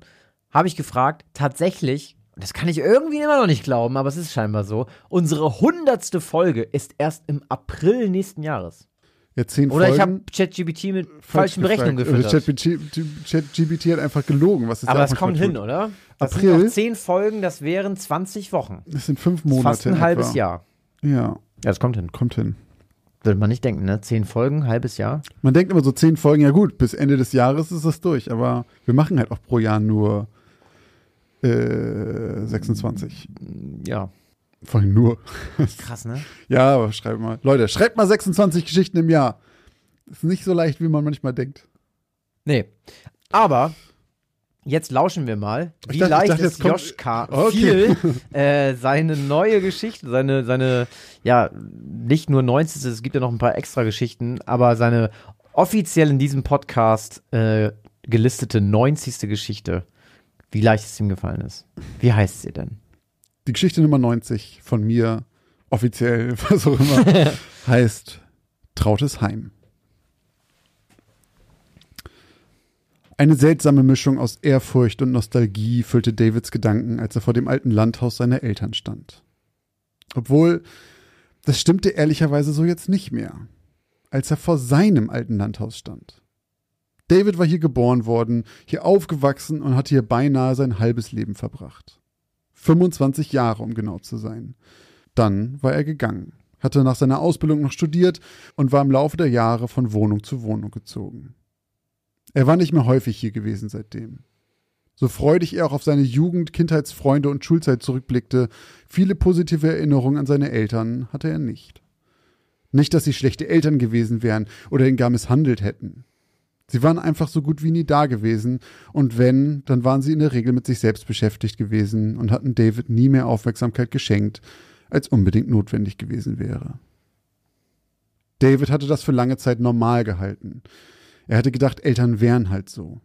Habe ich gefragt, tatsächlich, und das kann ich irgendwie immer noch nicht glauben, aber es ist scheinbar so, unsere hundertste Folge ist erst im April nächsten Jahres. Ja, zehn Oder ich Folgen. habe ChatGPT mit falsch falschen Berechnungen. Oder gefüttert. ChatGPT hat einfach gelogen. Was ist Aber das kommt hin, tut. oder? Das April? sind zehn Folgen, das wären 20 Wochen. Das sind fünf Monate. Fast ein in halbes etwa. Jahr. Ja, Ja, das kommt hin. kommt hin. Würde man nicht denken, ne? Zehn Folgen, halbes Jahr. Man denkt immer so zehn Folgen, ja gut, bis Ende des Jahres ist das durch. Aber wir machen halt auch pro Jahr nur äh, 26. Ja, Vor allem nur. krass, ne? *laughs* Ja, aber schreibt mal. Leute, schreibt mal 26 Geschichten im Jahr. Ist nicht so leicht, wie man manchmal denkt. Nee. Aber jetzt lauschen wir mal, wie dachte- ich leicht dachte, es Josh K. Okay. fiel, *laughs* äh, seine neue Geschichte, seine, seine, ja, nicht nur 90. Es gibt ja noch ein paar extra Geschichten, aber seine offiziell in diesem Podcast äh, gelistete 90. Geschichte, wie leicht es ihm gefallen ist. Wie heißt sie denn? Die Geschichte Nummer 90 von mir, offiziell, *laughs* was auch immer, *laughs* heißt Trautes Heim. Eine seltsame Mischung aus Ehrfurcht und Nostalgie füllte Davids Gedanken, als er vor dem alten Landhaus seiner Eltern stand. Obwohl, das stimmte ehrlicherweise so jetzt nicht mehr, als er vor seinem alten Landhaus stand. David war hier geboren worden, hier aufgewachsen und hatte hier beinahe sein halbes Leben verbracht. 25 Jahre, um genau zu sein. Dann war er gegangen, hatte nach seiner Ausbildung noch studiert und war im Laufe der Jahre von Wohnung zu Wohnung gezogen. Er war nicht mehr häufig hier gewesen seitdem. So freudig er auch auf seine Jugend, Kindheitsfreunde und Schulzeit zurückblickte, viele positive Erinnerungen an seine Eltern hatte er nicht. Nicht, dass sie schlechte Eltern gewesen wären oder ihn gar misshandelt hätten. Sie waren einfach so gut wie nie da gewesen, und wenn, dann waren sie in der Regel mit sich selbst beschäftigt gewesen und hatten David nie mehr Aufmerksamkeit geschenkt, als unbedingt notwendig gewesen wäre. David hatte das für lange Zeit normal gehalten. Er hatte gedacht, Eltern wären halt so.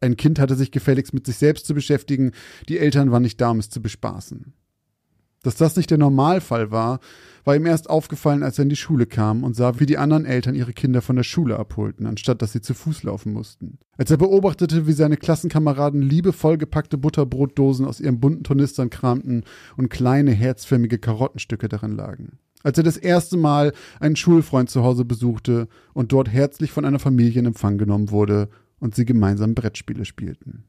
Ein Kind hatte sich gefälligst mit sich selbst zu beschäftigen, die Eltern waren nicht da, um es zu bespaßen. Dass das nicht der Normalfall war, war ihm erst aufgefallen, als er in die Schule kam und sah, wie die anderen Eltern ihre Kinder von der Schule abholten, anstatt dass sie zu Fuß laufen mussten. Als er beobachtete, wie seine Klassenkameraden liebevoll gepackte Butterbrotdosen aus ihren bunten Tornistern kramten und kleine herzförmige Karottenstücke darin lagen. Als er das erste Mal einen Schulfreund zu Hause besuchte und dort herzlich von einer Familie in Empfang genommen wurde und sie gemeinsam Brettspiele spielten.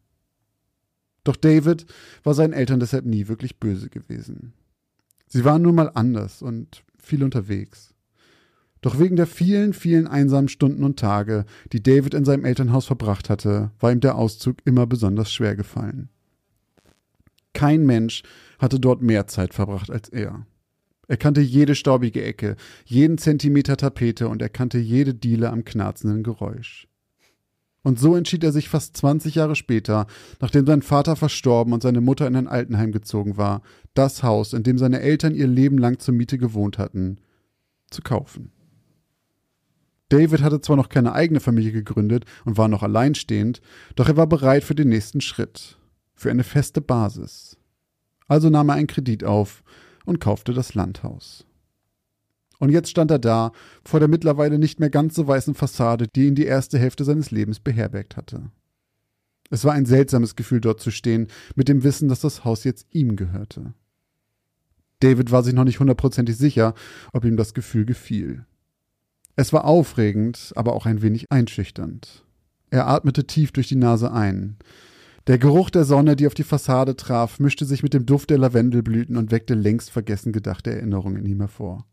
Doch David war seinen Eltern deshalb nie wirklich böse gewesen. Sie waren nun mal anders und viel unterwegs. Doch wegen der vielen, vielen einsamen Stunden und Tage, die David in seinem Elternhaus verbracht hatte, war ihm der Auszug immer besonders schwer gefallen. Kein Mensch hatte dort mehr Zeit verbracht als er. Er kannte jede staubige Ecke, jeden Zentimeter Tapete und er kannte jede Diele am knarzenden Geräusch. Und so entschied er sich fast 20 Jahre später, nachdem sein Vater verstorben und seine Mutter in ein Altenheim gezogen war, das Haus, in dem seine Eltern ihr Leben lang zur Miete gewohnt hatten, zu kaufen. David hatte zwar noch keine eigene Familie gegründet und war noch alleinstehend, doch er war bereit für den nächsten Schritt, für eine feste Basis. Also nahm er einen Kredit auf und kaufte das Landhaus. Und jetzt stand er da, vor der mittlerweile nicht mehr ganz so weißen Fassade, die ihn die erste Hälfte seines Lebens beherbergt hatte. Es war ein seltsames Gefühl, dort zu stehen, mit dem Wissen, dass das Haus jetzt ihm gehörte. David war sich noch nicht hundertprozentig sicher, ob ihm das Gefühl gefiel. Es war aufregend, aber auch ein wenig einschüchternd. Er atmete tief durch die Nase ein. Der Geruch der Sonne, die auf die Fassade traf, mischte sich mit dem Duft der Lavendelblüten und weckte längst vergessen gedachte Erinnerungen in ihm hervor.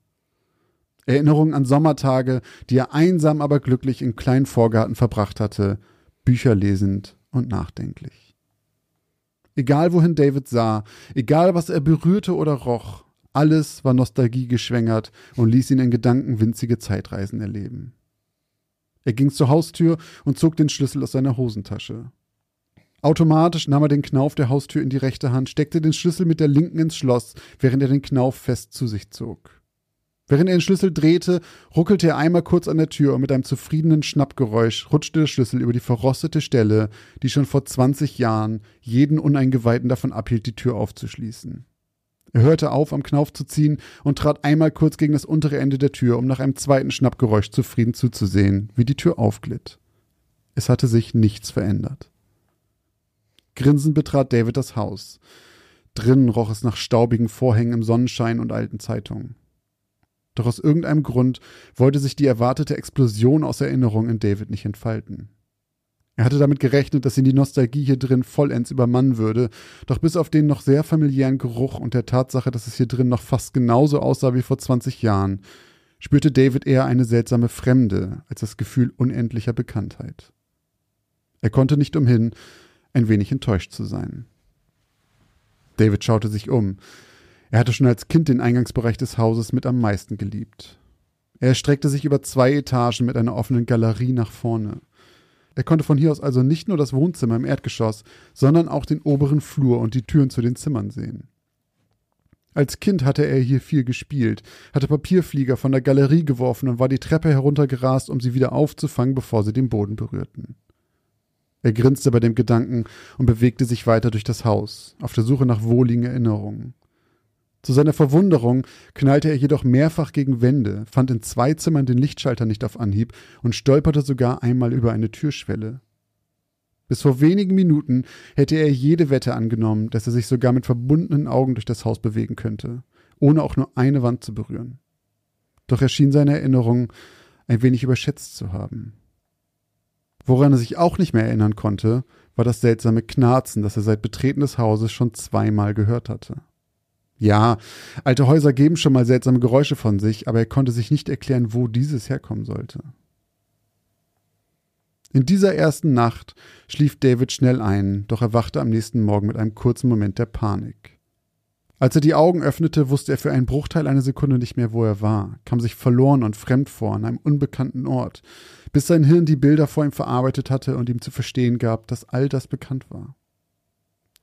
Erinnerungen an Sommertage, die er einsam aber glücklich im kleinen Vorgarten verbracht hatte, Bücher lesend und nachdenklich. Egal wohin David sah, egal was er berührte oder roch, alles war Nostalgie geschwängert und ließ ihn in Gedanken winzige Zeitreisen erleben. Er ging zur Haustür und zog den Schlüssel aus seiner Hosentasche. Automatisch nahm er den Knauf der Haustür in die rechte Hand, steckte den Schlüssel mit der linken ins Schloss, während er den Knauf fest zu sich zog. Während er den Schlüssel drehte, ruckelte er einmal kurz an der Tür und mit einem zufriedenen Schnappgeräusch rutschte der Schlüssel über die verrostete Stelle, die schon vor 20 Jahren jeden Uneingeweihten davon abhielt, die Tür aufzuschließen. Er hörte auf, am Knauf zu ziehen und trat einmal kurz gegen das untere Ende der Tür, um nach einem zweiten Schnappgeräusch zufrieden zuzusehen, wie die Tür aufglitt. Es hatte sich nichts verändert. Grinsend betrat David das Haus. Drinnen roch es nach staubigen Vorhängen im Sonnenschein und alten Zeitungen. Doch aus irgendeinem Grund wollte sich die erwartete Explosion aus Erinnerung in David nicht entfalten. Er hatte damit gerechnet, dass ihn die Nostalgie hier drin vollends übermannen würde, doch bis auf den noch sehr familiären Geruch und der Tatsache, dass es hier drin noch fast genauso aussah wie vor 20 Jahren, spürte David eher eine seltsame Fremde als das Gefühl unendlicher Bekanntheit. Er konnte nicht umhin, ein wenig enttäuscht zu sein. David schaute sich um. Er hatte schon als Kind den Eingangsbereich des Hauses mit am meisten geliebt. Er erstreckte sich über zwei Etagen mit einer offenen Galerie nach vorne. Er konnte von hier aus also nicht nur das Wohnzimmer im Erdgeschoss, sondern auch den oberen Flur und die Türen zu den Zimmern sehen. Als Kind hatte er hier viel gespielt, hatte Papierflieger von der Galerie geworfen und war die Treppe heruntergerast, um sie wieder aufzufangen, bevor sie den Boden berührten. Er grinste bei dem Gedanken und bewegte sich weiter durch das Haus, auf der Suche nach wohligen Erinnerungen. Zu seiner Verwunderung knallte er jedoch mehrfach gegen Wände, fand in zwei Zimmern den Lichtschalter nicht auf Anhieb und stolperte sogar einmal über eine Türschwelle. Bis vor wenigen Minuten hätte er jede Wette angenommen, dass er sich sogar mit verbundenen Augen durch das Haus bewegen könnte, ohne auch nur eine Wand zu berühren. Doch er schien seine Erinnerung ein wenig überschätzt zu haben. Woran er sich auch nicht mehr erinnern konnte, war das seltsame Knarzen, das er seit Betreten des Hauses schon zweimal gehört hatte. Ja, alte Häuser geben schon mal seltsame Geräusche von sich, aber er konnte sich nicht erklären, wo dieses herkommen sollte. In dieser ersten Nacht schlief David schnell ein, doch er wachte am nächsten Morgen mit einem kurzen Moment der Panik. Als er die Augen öffnete, wusste er für einen Bruchteil einer Sekunde nicht mehr, wo er war, kam sich verloren und fremd vor an einem unbekannten Ort, bis sein Hirn die Bilder vor ihm verarbeitet hatte und ihm zu verstehen gab, dass all das bekannt war.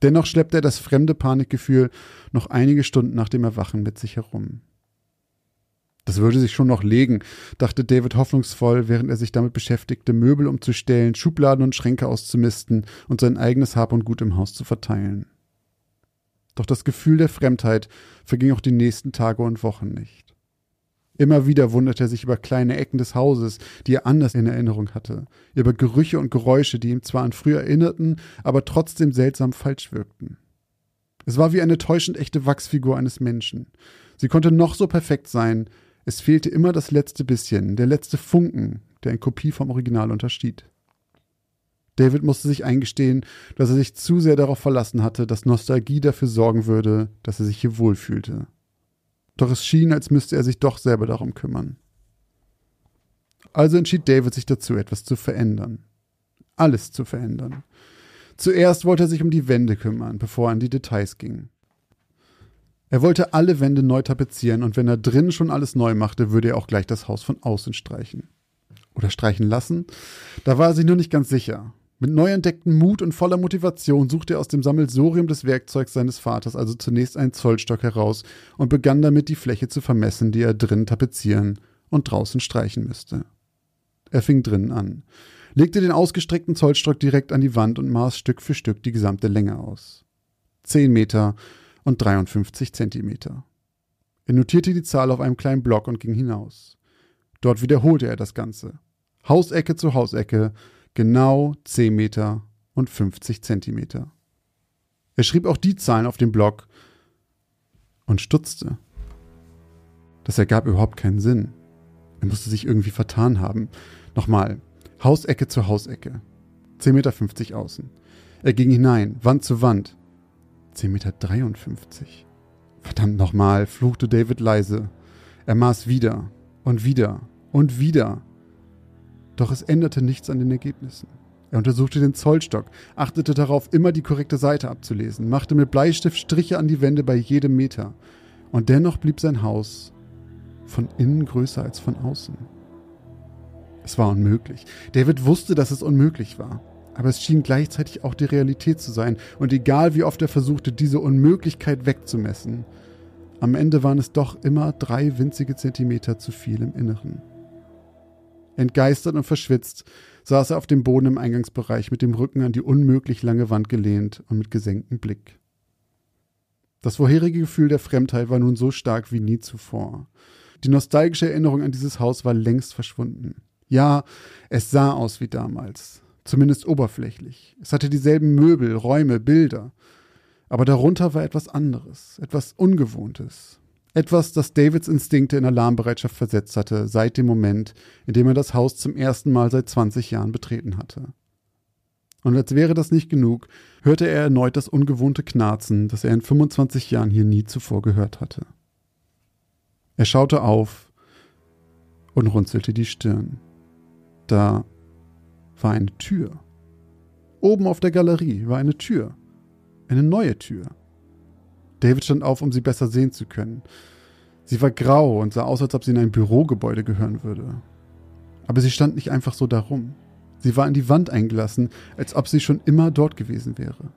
Dennoch schleppte er das fremde Panikgefühl noch einige Stunden nach dem Erwachen mit sich herum. Das würde sich schon noch legen, dachte David hoffnungsvoll, während er sich damit beschäftigte, Möbel umzustellen, Schubladen und Schränke auszumisten und sein eigenes Hab und Gut im Haus zu verteilen. Doch das Gefühl der Fremdheit verging auch die nächsten Tage und Wochen nicht. Immer wieder wunderte er sich über kleine Ecken des Hauses, die er anders in Erinnerung hatte, über Gerüche und Geräusche, die ihm zwar an früher erinnerten, aber trotzdem seltsam falsch wirkten. Es war wie eine täuschend echte Wachsfigur eines Menschen. Sie konnte noch so perfekt sein, es fehlte immer das letzte bisschen, der letzte Funken, der in Kopie vom Original unterschied. David musste sich eingestehen, dass er sich zu sehr darauf verlassen hatte, dass Nostalgie dafür sorgen würde, dass er sich hier wohlfühlte. Doch es schien, als müsste er sich doch selber darum kümmern. Also entschied David sich dazu, etwas zu verändern. Alles zu verändern. Zuerst wollte er sich um die Wände kümmern, bevor er an die Details ging. Er wollte alle Wände neu tapezieren und wenn er drin schon alles neu machte, würde er auch gleich das Haus von außen streichen. Oder streichen lassen? Da war er sich nur nicht ganz sicher. Mit neu entdecktem Mut und voller Motivation suchte er aus dem Sammelsurium des Werkzeugs seines Vaters also zunächst einen Zollstock heraus und begann damit die Fläche zu vermessen, die er drinnen tapezieren und draußen streichen müsste. Er fing drinnen an, legte den ausgestreckten Zollstock direkt an die Wand und maß Stück für Stück die gesamte Länge aus. Zehn Meter und 53 Zentimeter. Er notierte die Zahl auf einem kleinen Block und ging hinaus. Dort wiederholte er das Ganze. Hausecke zu Hausecke, Genau 10 Meter und 50 Zentimeter. Er schrieb auch die Zahlen auf den Block und stutzte. Das ergab überhaupt keinen Sinn. Er musste sich irgendwie vertan haben. Nochmal. Hausecke zu Hausecke. 10,50 Meter außen. Er ging hinein, Wand zu Wand. 10,53 Meter. Verdammt nochmal, fluchte David leise. Er maß wieder und wieder und wieder. Doch es änderte nichts an den Ergebnissen. Er untersuchte den Zollstock, achtete darauf, immer die korrekte Seite abzulesen, machte mit Bleistift Striche an die Wände bei jedem Meter. Und dennoch blieb sein Haus von innen größer als von außen. Es war unmöglich. David wusste, dass es unmöglich war. Aber es schien gleichzeitig auch die Realität zu sein. Und egal wie oft er versuchte, diese Unmöglichkeit wegzumessen, am Ende waren es doch immer drei winzige Zentimeter zu viel im Inneren. Entgeistert und verschwitzt saß er auf dem Boden im Eingangsbereich mit dem Rücken an die unmöglich lange Wand gelehnt und mit gesenktem Blick. Das vorherige Gefühl der Fremdheit war nun so stark wie nie zuvor. Die nostalgische Erinnerung an dieses Haus war längst verschwunden. Ja, es sah aus wie damals, zumindest oberflächlich. Es hatte dieselben Möbel, Räume, Bilder. Aber darunter war etwas anderes, etwas Ungewohntes, etwas, das Davids Instinkte in Alarmbereitschaft versetzt hatte, seit dem Moment, in dem er das Haus zum ersten Mal seit 20 Jahren betreten hatte. Und als wäre das nicht genug, hörte er erneut das ungewohnte Knarzen, das er in 25 Jahren hier nie zuvor gehört hatte. Er schaute auf und runzelte die Stirn. Da war eine Tür. Oben auf der Galerie war eine Tür. Eine neue Tür. David stand auf, um sie besser sehen zu können. Sie war grau und sah aus, als ob sie in ein Bürogebäude gehören würde. Aber sie stand nicht einfach so darum. Sie war in die Wand eingelassen, als ob sie schon immer dort gewesen wäre.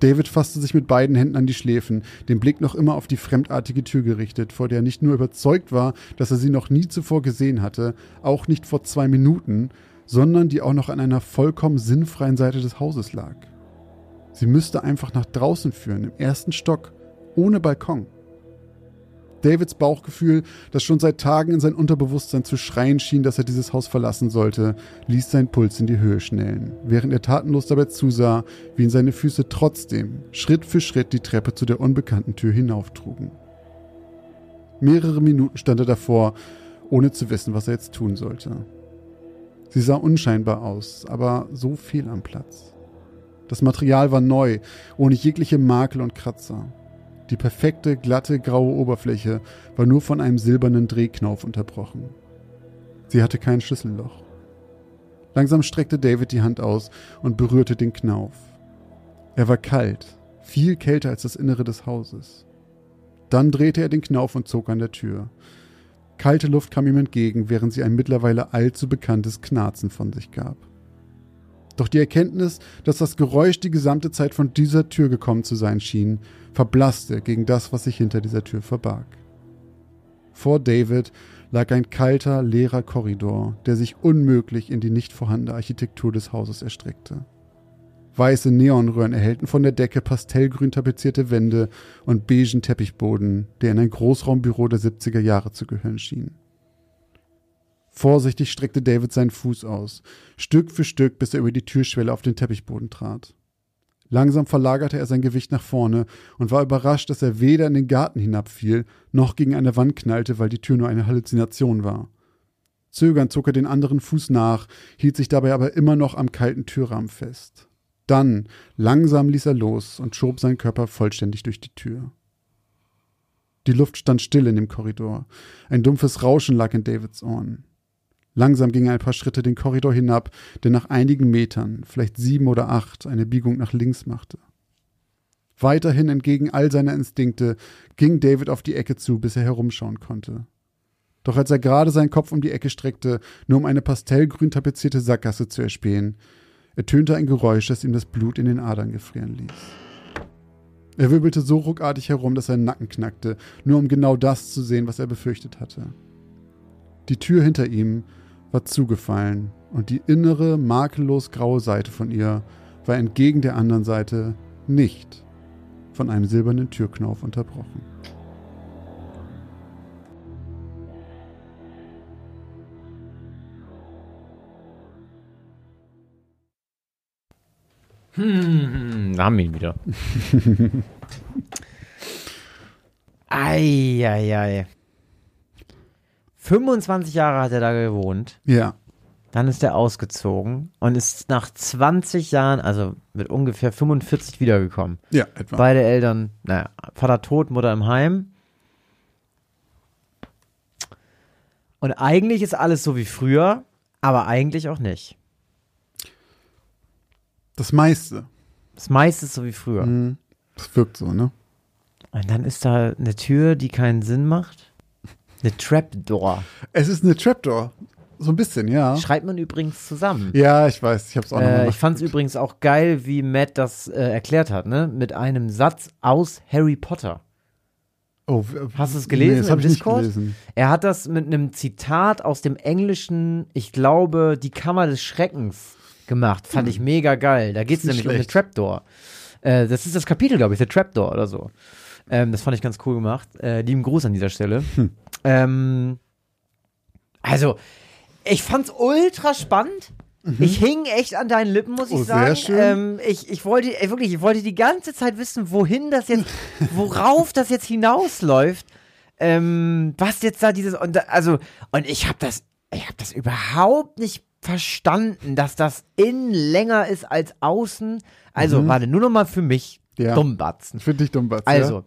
David fasste sich mit beiden Händen an die Schläfen, den Blick noch immer auf die fremdartige Tür gerichtet, vor der er nicht nur überzeugt war, dass er sie noch nie zuvor gesehen hatte, auch nicht vor zwei Minuten, sondern die auch noch an einer vollkommen sinnfreien Seite des Hauses lag. Sie müsste einfach nach draußen führen, im ersten Stock, ohne Balkon. Davids Bauchgefühl, das schon seit Tagen in sein Unterbewusstsein zu schreien schien, dass er dieses Haus verlassen sollte, ließ seinen Puls in die Höhe schnellen, während er tatenlos dabei zusah, wie ihn seine Füße trotzdem Schritt für Schritt die Treppe zu der unbekannten Tür hinauftrugen. Mehrere Minuten stand er davor, ohne zu wissen, was er jetzt tun sollte. Sie sah unscheinbar aus, aber so viel am Platz. Das Material war neu, ohne jegliche Makel und Kratzer. Die perfekte, glatte, graue Oberfläche war nur von einem silbernen Drehknauf unterbrochen. Sie hatte kein Schlüsselloch. Langsam streckte David die Hand aus und berührte den Knauf. Er war kalt, Viel kälter als das Innere des Hauses. Dann drehte er den Knauf und zog an der Tür. Kalte Luft kam ihm entgegen, während sie ein mittlerweile allzu bekanntes Knarzen von sich gab. Doch die Erkenntnis, dass das Geräusch die gesamte Zeit von dieser Tür gekommen zu sein schien, verblasste gegen das, was sich hinter dieser Tür verbarg. Vor David lag ein kalter, leerer Korridor, der sich unmöglich in die nicht vorhandene Architektur des Hauses erstreckte. Weiße Neonröhren erhellten von der Decke pastellgrün tapezierte Wände und beigen Teppichboden, der in ein Großraumbüro der 70er Jahre zu gehören schien. Vorsichtig streckte David seinen Fuß aus, Stück für Stück, bis er über die Türschwelle auf den Teppichboden trat. Langsam verlagerte er sein Gewicht nach vorne und war überrascht, dass er weder in den Garten hinabfiel, noch gegen eine Wand knallte, weil die Tür nur eine Halluzination war. Zögernd zog er den anderen Fuß nach, hielt sich dabei aber immer noch am kalten Türrahmen fest. Dann, langsam ließ er los und schob seinen Körper vollständig durch die Tür. Die Luft stand still in dem Korridor. Ein dumpfes Rauschen lag in Davids Ohren. Langsam ging er ein paar Schritte den Korridor hinab, der nach einigen Metern, vielleicht sieben oder acht, eine Biegung nach links machte. Weiterhin entgegen all seiner Instinkte ging David auf die Ecke zu, bis er herumschauen konnte. Doch als er gerade seinen Kopf um die Ecke streckte, nur um eine pastellgrün tapezierte Sackgasse zu erspähen, ertönte ein Geräusch, das ihm das Blut in den Adern gefrieren ließ. Er wirbelte so ruckartig herum, dass sein Nacken knackte, nur um genau das zu sehen, was er befürchtet hatte. Die Tür hinter ihm war zugefallen und die innere, makellos graue Seite von ihr war entgegen der anderen Seite nicht von einem silbernen Türknauf unterbrochen. Hm, da haben wir ihn wieder. *laughs* Eieiei. 25 Jahre hat er da gewohnt. Ja, Dann ist er ausgezogen und ist nach 20 Jahren, also mit ungefähr 45 wiedergekommen. ja, etwa. Beide Eltern, naja, Vater tot, Mutter im Heim. Und eigentlich ist alles so wie früher, aber eigentlich auch nicht. das meiste. Das meiste ist so wie früher. Mhm. Das wirkt so, ne? Und dann ist da eine Tür, die keinen Sinn macht. Eine Trapdoor. Es ist eine Trapdoor. So ein bisschen, ja. Schreibt man übrigens zusammen. Ja, ich weiß, ich hab's auch Äh, noch ich fand es übrigens auch geil, wie Matt das äh, erklärt hat, ne? Mit einem Satz aus Harry Potter. Oh, Hast du es gelesen Nee, das im habe ich nicht Discord? gelesen. Er hat das mit einem Zitat aus dem Englischen, ich glaube, die Kammer des Schreckens gemacht. Fand ich mega geil. Da geht es Hm. Nicht nämlich um eine schlecht. Trapdoor. Äh, das ist das Kapitel, glaube ich, der Trapdoor oder so. Ähm, das fand ich ganz cool gemacht. Äh, lieben Gruß an dieser Stelle. Hm. Ähm, also, ich fand's ultra spannend. Ich hing echt an deinen Lippen, muss ich Mhm. Oh, sehr sagen. schön. Ähm, ich, ich wollte, ey, wirklich, ich wollte die ganze Zeit wissen, wohin das jetzt, *laughs* worauf das jetzt hinausläuft. Ähm, was jetzt da dieses, und da, also, und ich habe das, ich habe das überhaupt nicht verstanden, dass das innen länger ist als außen. Also, warte, nur noch mal für mich, Mhm. Ja. Dummbatzen. Finde ich dumm, Batz, Also,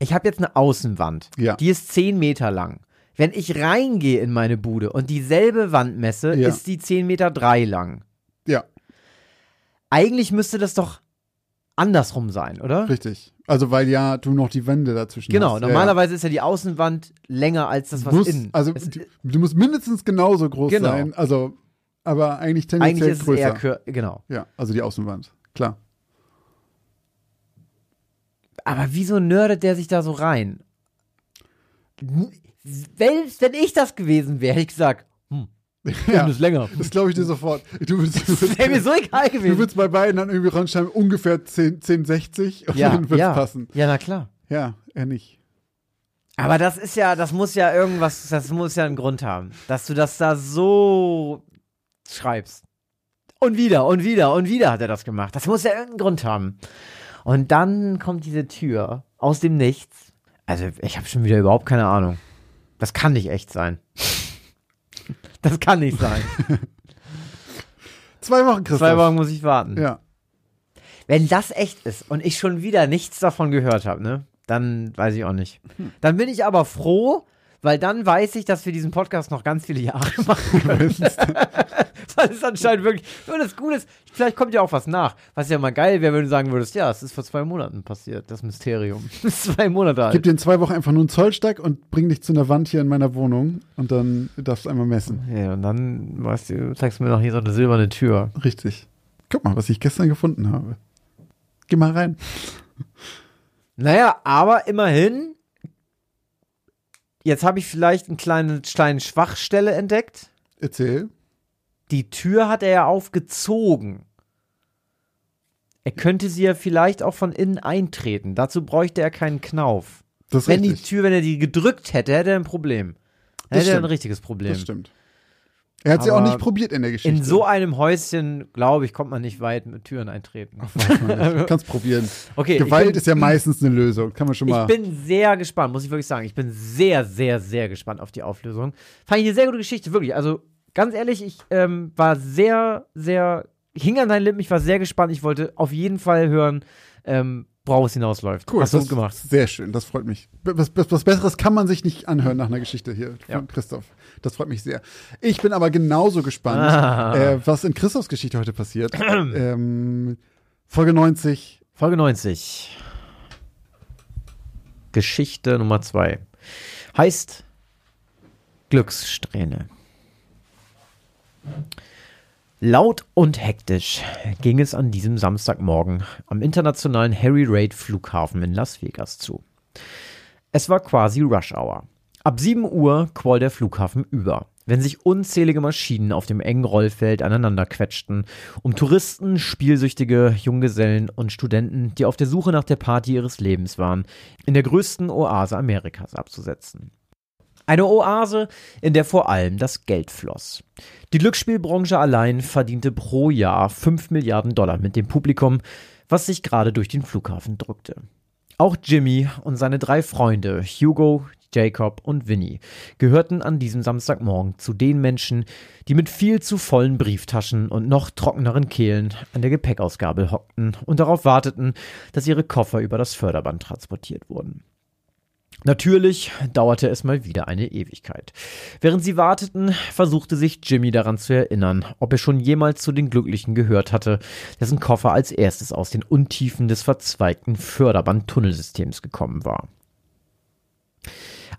ich habe jetzt eine Außenwand. Ja. Die ist 10 Meter lang. Wenn ich reingehe in meine Bude und dieselbe Wand messe, Ja. ist die 10 Meter drei lang. Ja. ja, Eigentlich müsste das doch andersrum sein, oder? richtig. Also, weil ja du noch die Wände dazwischen Genau, hast. normalerweise ist ja die Außenwand länger als das, ja, was ja. Muss, innen. Also, es, die, du musst mindestens genauso groß Genau. sein. Also, aber eigentlich tendenziell eigentlich ist es größer. eher kür genau. ja, also die Außenwand. Klar. Aber wieso nerdet der sich da so rein? Selbst wenn ich das gewesen wäre, hätte ich gesagt, hm, Ja. ist länger. Das glaube ich dir sofort. Du du Das wäre mir so egal du gewesen. willst bei beiden dann irgendwie ranschreiben, ungefähr 10, 1060 und ja, dann wird's ja. passen. ja, na klar. Ja, er nicht. Aber das ist ja, das muss ja irgendwas, das muss ja einen Grund haben, dass du das da so schreibst. Und wieder, und wieder, und wieder hat er das gemacht. Das muss ja irgendeinen Grund haben. Und dann kommt diese Tür aus dem Nichts. Also, ich habe schon wieder überhaupt keine Ahnung. Das kann nicht echt sein. *laughs* Das kann nicht sein. *laughs* Zwei Wochen, Christoph. Zwei Wochen muss ich warten. Ja. Wenn das echt ist und ich schon wieder nichts davon gehört habe, ne, dann weiß ich auch nicht. Dann bin ich aber froh, weil dann weiß ich, dass wir diesen Podcast noch ganz viele Jahre *laughs* machen können. *laughs* weil es anscheinend wirklich, und das Gute ist, vielleicht kommt ja auch was nach. Was ja mal geil wäre, wenn du sagen würdest, ja, es ist vor zwei Monaten passiert, das Mysterium. *laughs* Das zwei Monate alt. Gib dir in zwei Wochen einfach nur einen Zollstock und bring dich zu einer Wand hier in meiner Wohnung und dann darfst du einmal messen. Ja, und dann, weißt du, zeigst du mir noch hier so eine silberne Tür. Richtig. Guck mal, was ich gestern gefunden habe. Geh mal rein. Naja, aber immerhin, jetzt habe ich vielleicht eine kleine, kleine Schwachstelle entdeckt. Erzähl. Die Tür hat er ja aufgezogen. Er könnte sie ja vielleicht auch von innen eintreten. Dazu bräuchte er keinen Knauf. Wenn die richtig. Tür, wenn er die gedrückt hätte, hätte er ein Problem. Dann hätte er ein richtiges Problem. Das stimmt. Er hat sie auch nicht probiert in der Geschichte. In so einem Häuschen, glaube ich, kommt man nicht weit mit Türen eintreten. *laughs* Kannst probieren. Okay, Gewalt bin, ist ja meistens eine Lösung. Kann man schon mal. Ich bin sehr gespannt, muss ich wirklich sagen. Ich bin sehr, sehr, sehr gespannt auf die Auflösung. Fand ich eine sehr gute Geschichte, wirklich. Also, ganz ehrlich, ich ähm, war sehr, sehr, hing an deinen Lippen. Ich war sehr gespannt. Ich wollte auf jeden Fall hören, ähm, worauf es hinausläuft. cool. Hast du gemacht. Sehr schön. Das freut mich. Was, was, was Besseres kann man sich nicht anhören nach einer Geschichte hier von Ja. Christoph. Das freut mich sehr. Ich bin aber genauso gespannt, Ah. äh, was in Christophs Geschichte heute passiert. *clears throat* ähm, Folge 90. Folge 90. Geschichte Nummer 2. Heißt Glückssträhne. Laut und hektisch ging es an diesem Samstagmorgen am internationalen Harry Reid Flughafen in Las Vegas zu. Es war quasi Rush Hour. Ab 7 Uhr quoll der Flughafen über, wenn sich unzählige Maschinen auf dem engen Rollfeld aneinander quetschten, um Touristen, Spielsüchtige, Junggesellen und Studenten, die auf der Suche nach der Party ihres Lebens waren, in der größten Oase Amerikas abzusetzen. Eine Oase, in der vor allem das Geld floss. Die Glücksspielbranche allein verdiente pro Jahr 5 Milliarden Dollar mit dem Publikum, was sich gerade durch den Flughafen drückte. Auch Jimmy und seine drei Freunde, Hugo, Jacob und Winnie, gehörten an diesem Samstagmorgen zu den Menschen, die mit viel zu vollen Brieftaschen und noch trockeneren Kehlen an der Gepäckausgabel hockten und darauf warteten, dass ihre Koffer über das Förderband transportiert wurden. Natürlich dauerte es mal wieder eine Ewigkeit. Während sie warteten, versuchte sich Jimmy daran zu erinnern, ob er schon jemals zu den Glücklichen gehört hatte, dessen Koffer als erstes aus den Untiefen des verzweigten Förderband-Tunnelsystems gekommen war.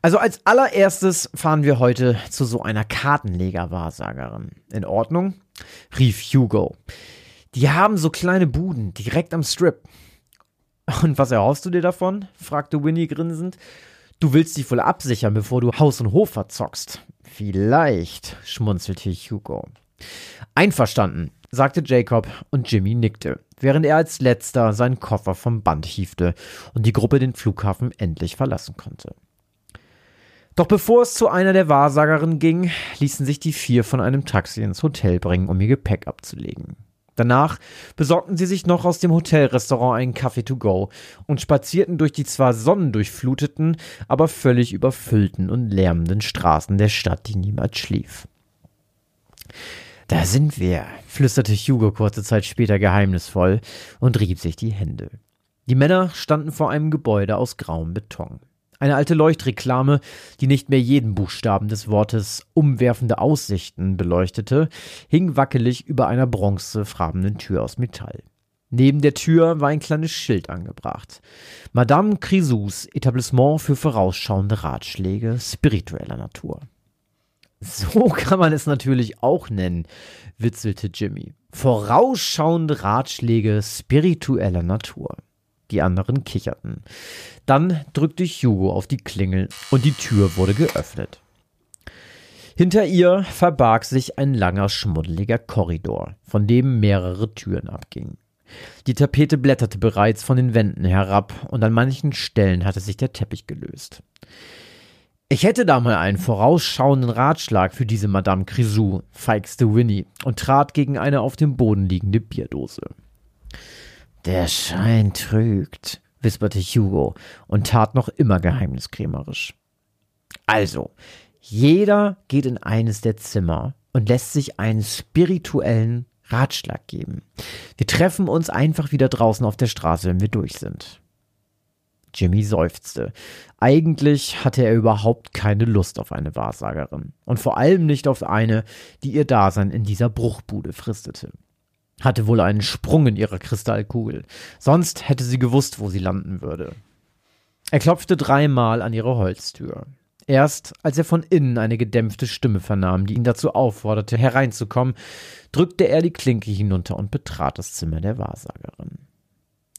Also als allererstes fahren wir heute zu so einer Kartenleger-Wahrsagerin. In Ordnung? rief Hugo. Die haben so kleine Buden direkt am Strip. Und was erhoffst du dir davon? fragte Winnie grinsend. Du willst dich wohl absichern, bevor du Haus und Hof verzockst. Vielleicht, schmunzelte Hugo. Einverstanden, sagte Jacob und Jimmy nickte, während er als letzter seinen Koffer vom Band hiefte und die Gruppe den Flughafen endlich verlassen konnte. Doch bevor es zu einer der Wahrsagerinnen ging, ließen sich die vier von einem Taxi ins Hotel bringen, um ihr Gepäck abzulegen. Danach besorgten sie sich noch aus dem Hotelrestaurant einen Kaffee to go und spazierten durch die zwar sonnendurchfluteten, aber völlig überfüllten und lärmenden Straßen der Stadt, die niemals schlief. Da sind wir, flüsterte Hugo kurze Zeit später geheimnisvoll und rieb sich die Hände. Die Männer standen vor einem Gebäude aus grauem Beton. Eine alte Leuchtreklame, die nicht mehr jeden Buchstaben des Wortes umwerfende Aussichten beleuchtete, hing wackelig über einer bronzefarbenen Tür aus Metall. Neben der Tür war ein kleines Schild angebracht. Madame Crisous Etablissement für vorausschauende Ratschläge spiritueller Natur. So *laughs* kann man es natürlich auch nennen, witzelte Jimmy. Vorausschauende Ratschläge spiritueller Natur. Die anderen kicherten. Dann drückte Hugo auf die Klingel und die Tür wurde geöffnet. Hinter ihr verbarg sich ein langer, schmuddeliger Korridor, von dem mehrere Türen abgingen. Die Tapete blätterte bereits von den Wänden herab und an manchen Stellen hatte sich der Teppich gelöst. Ich hätte da mal einen vorausschauenden Ratschlag für diese Madame Grisou, feixte Winnie und trat gegen eine auf dem Boden liegende Bierdose. Der Schein trügt, wisperte Hugo und tat noch immer geheimniskrämerisch. Also, jeder geht in eines der Zimmer und lässt sich einen spirituellen Ratschlag geben. Wir treffen uns einfach wieder draußen auf der Straße, wenn wir durch sind. Jimmy seufzte. Eigentlich hatte er überhaupt keine Lust auf eine Wahrsagerin. Und vor allem nicht auf eine, die ihr Dasein in dieser Bruchbude fristete. Hatte wohl einen Sprung in ihrer Kristallkugel. Sonst hätte sie gewusst, wo sie landen würde. Er klopfte dreimal an ihre Holztür. Erst als er von innen eine gedämpfte Stimme vernahm, die ihn dazu aufforderte, hereinzukommen, drückte er die Klinke hinunter und betrat das Zimmer der Wahrsagerin.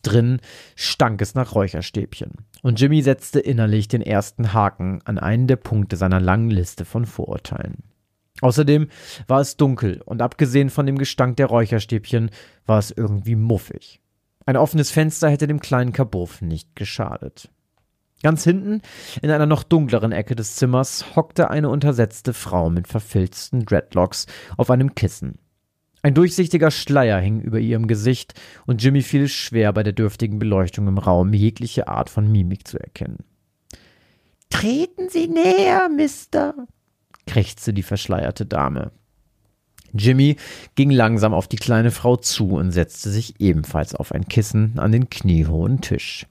Drin stank es nach Räucherstäbchen, und Jimmy setzte innerlich den ersten Haken an einen der Punkte seiner langen Liste von Vorurteilen. Außerdem war es dunkel, und abgesehen von dem Gestank der Räucherstäbchen war es irgendwie muffig. Ein offenes Fenster hätte dem kleinen Kabuff nicht geschadet. Ganz hinten, in einer noch dunkleren Ecke des Zimmers, hockte eine untersetzte Frau mit verfilzten Dreadlocks auf einem Kissen. Ein durchsichtiger Schleier hing über ihrem Gesicht, und Jimmy fiel es schwer, bei der dürftigen Beleuchtung im Raum jegliche Art von Mimik zu erkennen. Treten Sie näher, Mister, krächzte die verschleierte Dame. Jimmy ging langsam auf die kleine Frau zu und setzte sich ebenfalls auf ein Kissen an den kniehohen Tisch.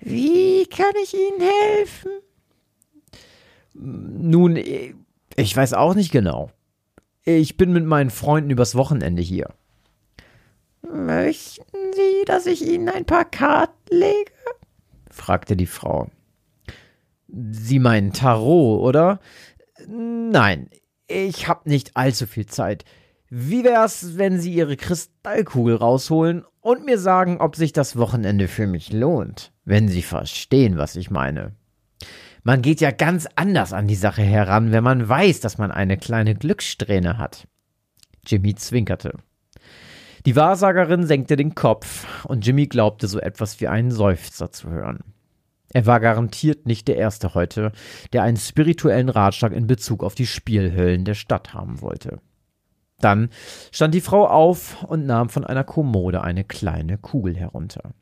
Wie kann ich Ihnen helfen? Nun, ich weiß auch nicht genau. Ich bin mit meinen Freunden übers Wochenende hier. Möchten Sie, dass ich Ihnen ein paar Karten lege? fragte die Frau. Sie meinen Tarot, oder? Nein, ich hab nicht allzu viel Zeit. Wie wär's, wenn Sie Ihre Kristallkugel rausholen und mir sagen, ob sich das Wochenende für mich lohnt? wenn Sie verstehen, was ich meine. Man geht ja ganz anders an die Sache heran, wenn man weiß, dass man eine kleine Glückssträhne hat. Jimmy zwinkerte. Die Wahrsagerin senkte den Kopf, und Jimmy glaubte so etwas wie einen Seufzer zu hören. Er war garantiert nicht der Erste heute, der einen spirituellen Ratschlag in Bezug auf die Spielhöllen der Stadt haben wollte. Dann stand die Frau auf und nahm von einer Kommode eine kleine Kugel herunter.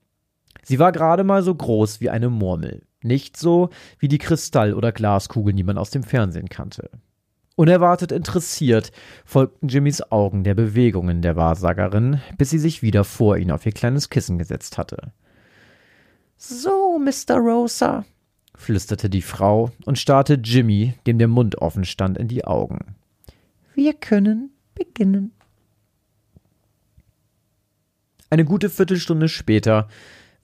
Sie war gerade mal so groß wie eine Murmel, nicht so wie die Kristall- oder Glaskugeln, die man aus dem Fernsehen kannte. Unerwartet interessiert folgten Jimmys Augen der Bewegungen der Wahrsagerin, bis sie sich wieder vor ihn auf ihr kleines Kissen gesetzt hatte. So, Mr. Rosa, flüsterte die Frau und starrte Jimmy, dem der Mund offen stand, in die Augen. Wir können beginnen. Eine gute Viertelstunde später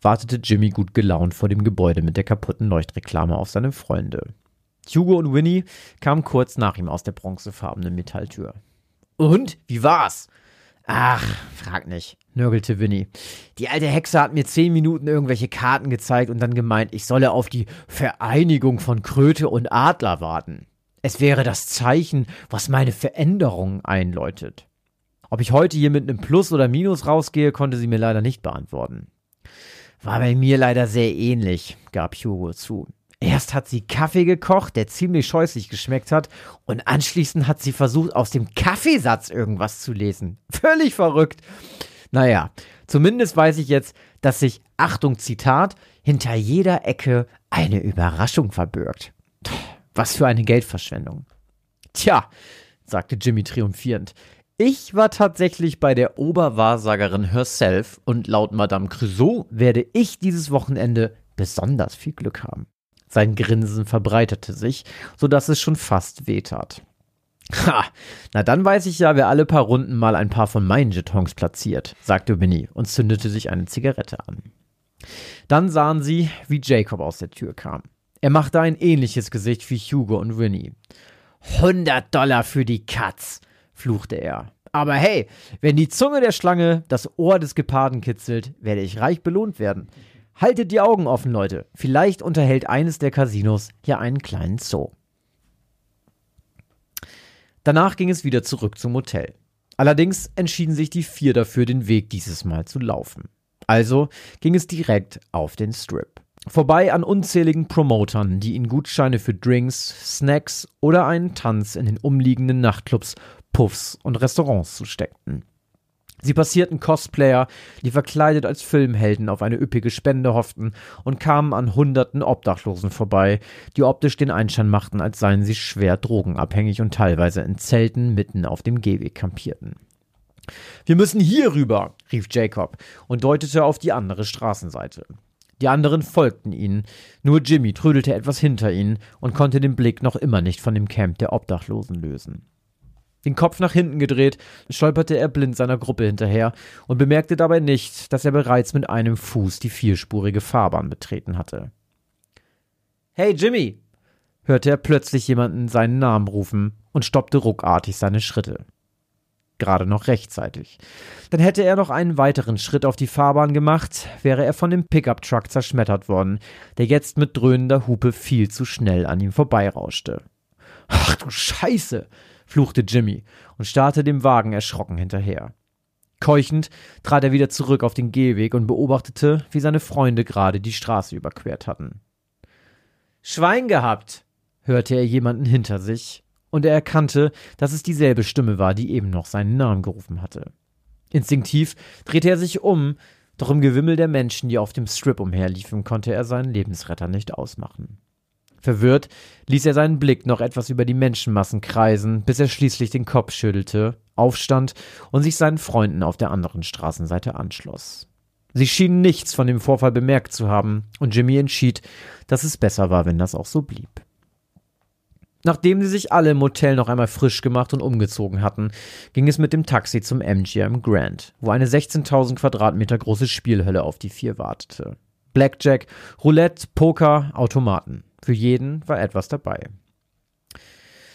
wartete Jimmy gut gelaunt vor dem Gebäude mit der kaputten Leuchtreklame auf seine Freunde. Hugo und Winnie kamen kurz nach ihm aus der bronzefarbenen Metalltür. Und? Wie war's? Ach, frag nicht, nörgelte Winnie. Die alte Hexe hat mir zehn Minuten irgendwelche Karten gezeigt und dann gemeint, ich solle auf die Vereinigung von Kröte und Adler warten. Es wäre das Zeichen, was meine Veränderung einläutet. Ob ich heute hier mit einem Plus oder Minus rausgehe, konnte sie mir leider nicht beantworten. War bei mir leider sehr ähnlich, gab Hugo zu. Erst hat sie Kaffee gekocht, der ziemlich scheußlich geschmeckt hat, und anschließend hat sie versucht, aus dem Kaffeesatz irgendwas zu lesen. Völlig verrückt. Naja, zumindest weiß ich jetzt, dass sich, Achtung Zitat, hinter jeder Ecke eine Überraschung verbirgt. Was für eine Geldverschwendung. Tja, sagte Jimmy triumphierend, ich war tatsächlich bei der Oberwahrsagerin herself und laut Madame Crusoe werde ich dieses Wochenende besonders viel Glück haben. Sein Grinsen verbreitete sich, so dass es schon fast wehtat. Ha, na dann weiß ich ja, wer alle paar Runden mal ein paar von meinen Jetons platziert, sagte Winnie und zündete sich eine Zigarette an. Dann sahen sie, wie Jacob aus der Tür kam. Er machte ein ähnliches Gesicht wie Hugo und Winnie. Hundert Dollar für die Katz, fluchte er. Aber hey, wenn die Zunge der Schlange das Ohr des Geparden kitzelt, werde ich reich belohnt werden. Haltet die Augen offen, Leute. Vielleicht unterhält eines der Casinos ja einen kleinen Zoo. Danach ging es wieder zurück zum Hotel. Allerdings entschieden sich die vier dafür, den Weg dieses Mal zu laufen. Also ging es direkt auf den Strip. Vorbei an unzähligen Promotern, die ihnen Gutscheine für Drinks, Snacks oder einen Tanz in den umliegenden Nachtclubs Puffs und Restaurants zusteckten. Sie passierten Cosplayer, die verkleidet als Filmhelden auf eine üppige Spende hofften, und kamen an hunderten Obdachlosen vorbei, die optisch den Einschein machten, als seien sie schwer drogenabhängig und teilweise in Zelten mitten auf dem Gehweg kampierten. Wir müssen hier rüber, rief Jacob und deutete auf die andere Straßenseite. Die anderen folgten ihnen, nur Jimmy trödelte etwas hinter ihnen und konnte den Blick noch immer nicht von dem Camp der Obdachlosen lösen. Den Kopf nach hinten gedreht, stolperte er blind seiner Gruppe hinterher und bemerkte dabei nicht, dass er bereits mit einem Fuß die vierspurige Fahrbahn betreten hatte. Hey Jimmy! hörte er plötzlich jemanden seinen Namen rufen und stoppte ruckartig seine Schritte. Gerade noch rechtzeitig. Dann hätte er noch einen weiteren Schritt auf die Fahrbahn gemacht, wäre er von dem Pickup-Truck zerschmettert worden, der jetzt mit dröhnender Hupe viel zu schnell an ihm vorbeirauschte. Ach du Scheiße! Fluchte Jimmy und starrte dem Wagen erschrocken hinterher. Keuchend trat er wieder zurück auf den Gehweg und beobachtete, wie seine Freunde gerade die Straße überquert hatten. Schwein gehabt, hörte er jemanden hinter sich, und er erkannte, dass es dieselbe Stimme war, die eben noch seinen Namen gerufen hatte. Instinktiv drehte er sich um, doch im Gewimmel der Menschen, die auf dem Strip umherliefen, konnte er seinen Lebensretter nicht ausmachen. Verwirrt ließ er seinen Blick noch etwas über die Menschenmassen kreisen, bis er schließlich den Kopf schüttelte, aufstand und sich seinen Freunden auf der anderen Straßenseite anschloss. Sie schienen nichts von dem Vorfall bemerkt zu haben, und Jimmy entschied, dass es besser war, wenn das auch so blieb. Nachdem sie sich alle im Hotel noch einmal frisch gemacht und umgezogen hatten, ging es mit dem Taxi zum MGM Grand, wo eine 16.000 Quadratmeter große Spielhölle auf die vier wartete. Blackjack, Roulette, Poker, Automaten. Für jeden war etwas dabei.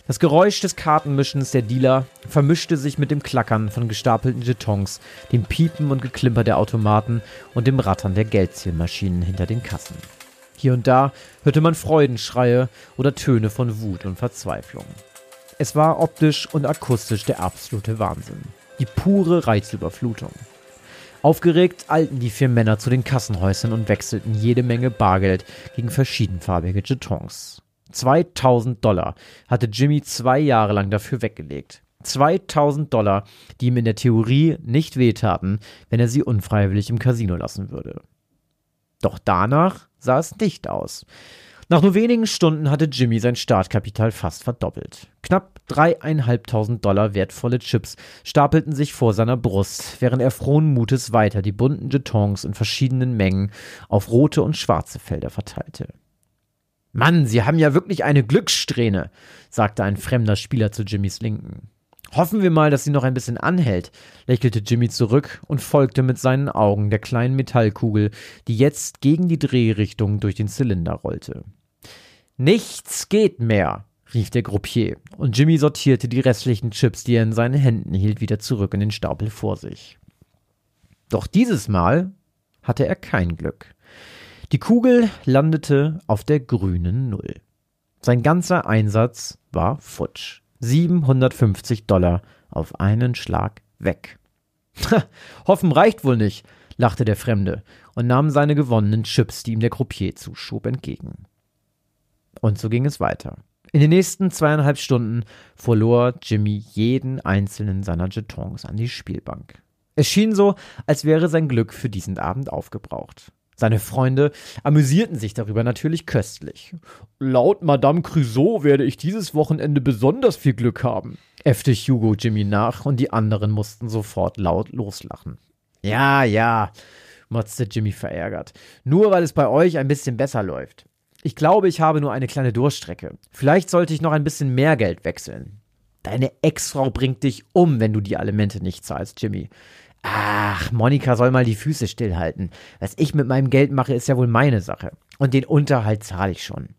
Das Geräusch des Kartenmischens der Dealer vermischte sich mit dem Klackern von gestapelten Jetons, dem Piepen und Geklimper der Automaten und dem Rattern der Geldzählmaschinen hinter den Kassen. Hier und da hörte man Freudenschreie oder Töne von Wut und Verzweiflung. Es war optisch und akustisch der absolute Wahnsinn. Die pure Reizüberflutung. Aufgeregt eilten die vier Männer zu den Kassenhäusern und wechselten jede Menge Bargeld gegen verschiedenfarbige Jetons. 2000 Dollar hatte Jimmy zwei Jahre lang dafür weggelegt. 2000 Dollar, die ihm in der Theorie nicht wehtaten, wenn er sie unfreiwillig im Casino lassen würde. Doch danach sah es nicht aus. Nach nur wenigen Stunden hatte Jimmy sein Startkapital fast verdoppelt. Knapp dreieinhalbtausend Dollar wertvolle Chips stapelten sich vor seiner Brust, während er frohen Mutes weiter die bunten Jetons in verschiedenen Mengen auf rote und schwarze Felder verteilte. Mann, Sie haben ja wirklich eine Glückssträhne, sagte ein fremder Spieler zu Jimmys Linken. Hoffen wir mal, dass sie noch ein bisschen anhält, lächelte Jimmy zurück und folgte mit seinen Augen der kleinen Metallkugel, die jetzt gegen die Drehrichtung durch den Zylinder rollte. Nichts geht mehr, rief der Gruppier, und Jimmy sortierte die restlichen Chips, die er in seinen Händen hielt, wieder zurück in den Stapel vor sich. Doch dieses Mal hatte er kein Glück. Die Kugel landete auf der grünen Null. Sein ganzer Einsatz war futsch. 750 Dollar auf einen Schlag weg. *laughs* Hoffen reicht wohl nicht, lachte der Fremde und nahm seine gewonnenen Chips, die ihm der Croupier zuschob, entgegen. Und so ging es weiter. In den nächsten zweieinhalb Stunden verlor Jimmy jeden einzelnen seiner Jetons an die Spielbank. Es schien so, als wäre sein Glück für diesen Abend aufgebraucht. Seine Freunde amüsierten sich darüber natürlich köstlich. Laut Madame Crusoe werde ich dieses Wochenende besonders viel Glück haben, äffte Hugo Jimmy nach und die anderen mussten sofort laut loslachen. Ja, ja, motzte Jimmy verärgert. Nur weil es bei euch ein bisschen besser läuft. Ich glaube, ich habe nur eine kleine Durststrecke. Vielleicht sollte ich noch ein bisschen mehr Geld wechseln. Deine Ex-Frau bringt dich um, wenn du die Alimente nicht zahlst, Jimmy. Ach, Monika soll mal die Füße stillhalten. Was ich mit meinem Geld mache, ist ja wohl meine Sache. Und den Unterhalt zahle ich schon.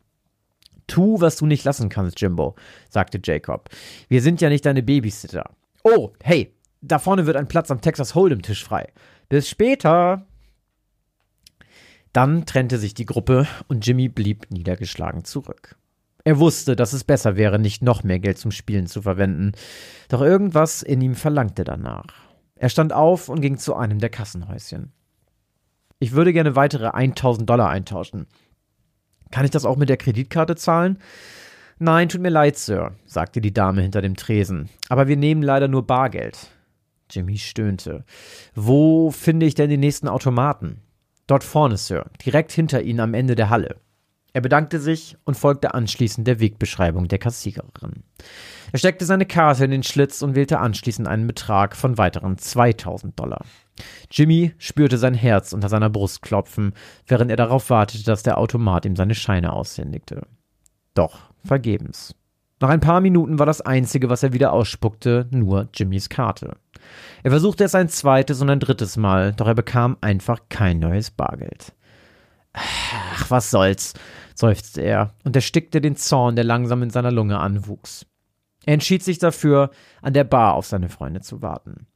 Tu, was du nicht lassen kannst, Jimbo, sagte Jacob. Wir sind ja nicht deine Babysitter. Oh, hey, da vorne wird ein Platz am Texas Hold'em Tisch frei. Bis später. Dann trennte sich die Gruppe und Jimmy blieb niedergeschlagen zurück. Er wusste, dass es besser wäre, nicht noch mehr Geld zum Spielen zu verwenden, doch irgendwas in ihm verlangte danach. Er stand auf und ging zu einem der Kassenhäuschen. Ich würde gerne weitere 1000 Dollar eintauschen. Kann ich das auch mit der Kreditkarte zahlen? Nein, tut mir leid, Sir, sagte die Dame hinter dem Tresen. Aber wir nehmen leider nur Bargeld. Jimmy stöhnte. Wo finde ich denn den nächsten Automaten? Dort vorne, Sir, direkt hinter Ihnen am Ende der Halle. Er bedankte sich und folgte anschließend der Wegbeschreibung der Kassiererin. Er steckte seine Karte in den Schlitz und wählte anschließend einen Betrag von weiteren 2000 Dollar. Jimmy spürte sein Herz unter seiner Brust klopfen, während er darauf wartete, dass der Automat ihm seine Scheine aushändigte. Doch vergebens. Nach ein paar Minuten war das Einzige, was er wieder ausspuckte, nur Jimmys Karte. Er versuchte es ein zweites und ein drittes Mal, doch er bekam einfach kein neues Bargeld. Ach, was soll's, seufzte er und erstickte den Zorn, der langsam in seiner Lunge anwuchs. Er entschied sich dafür, an der Bar auf seine Freunde zu warten.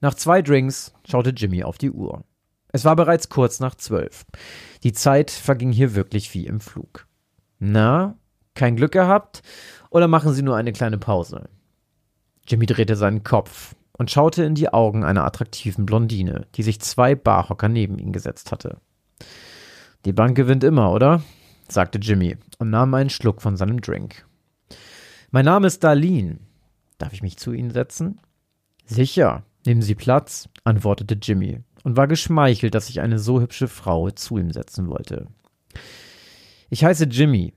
Nach zwei Drinks schaute Jimmy auf die Uhr. Es war bereits kurz nach zwölf. Die Zeit verging hier wirklich wie im Flug. Na, kein Glück gehabt? Oder machen Sie nur eine kleine Pause? Jimmy drehte seinen Kopf und schaute in die Augen einer attraktiven Blondine, die sich zwei Barhocker neben ihn gesetzt hatte. Die Bank gewinnt immer, oder? sagte Jimmy und nahm einen Schluck von seinem Drink. Mein Name ist Darlene. Darf ich mich zu Ihnen setzen? Sicher. Nehmen Sie Platz, antwortete Jimmy und war geschmeichelt, dass sich eine so hübsche Frau zu ihm setzen wollte. Ich heiße Jimmy.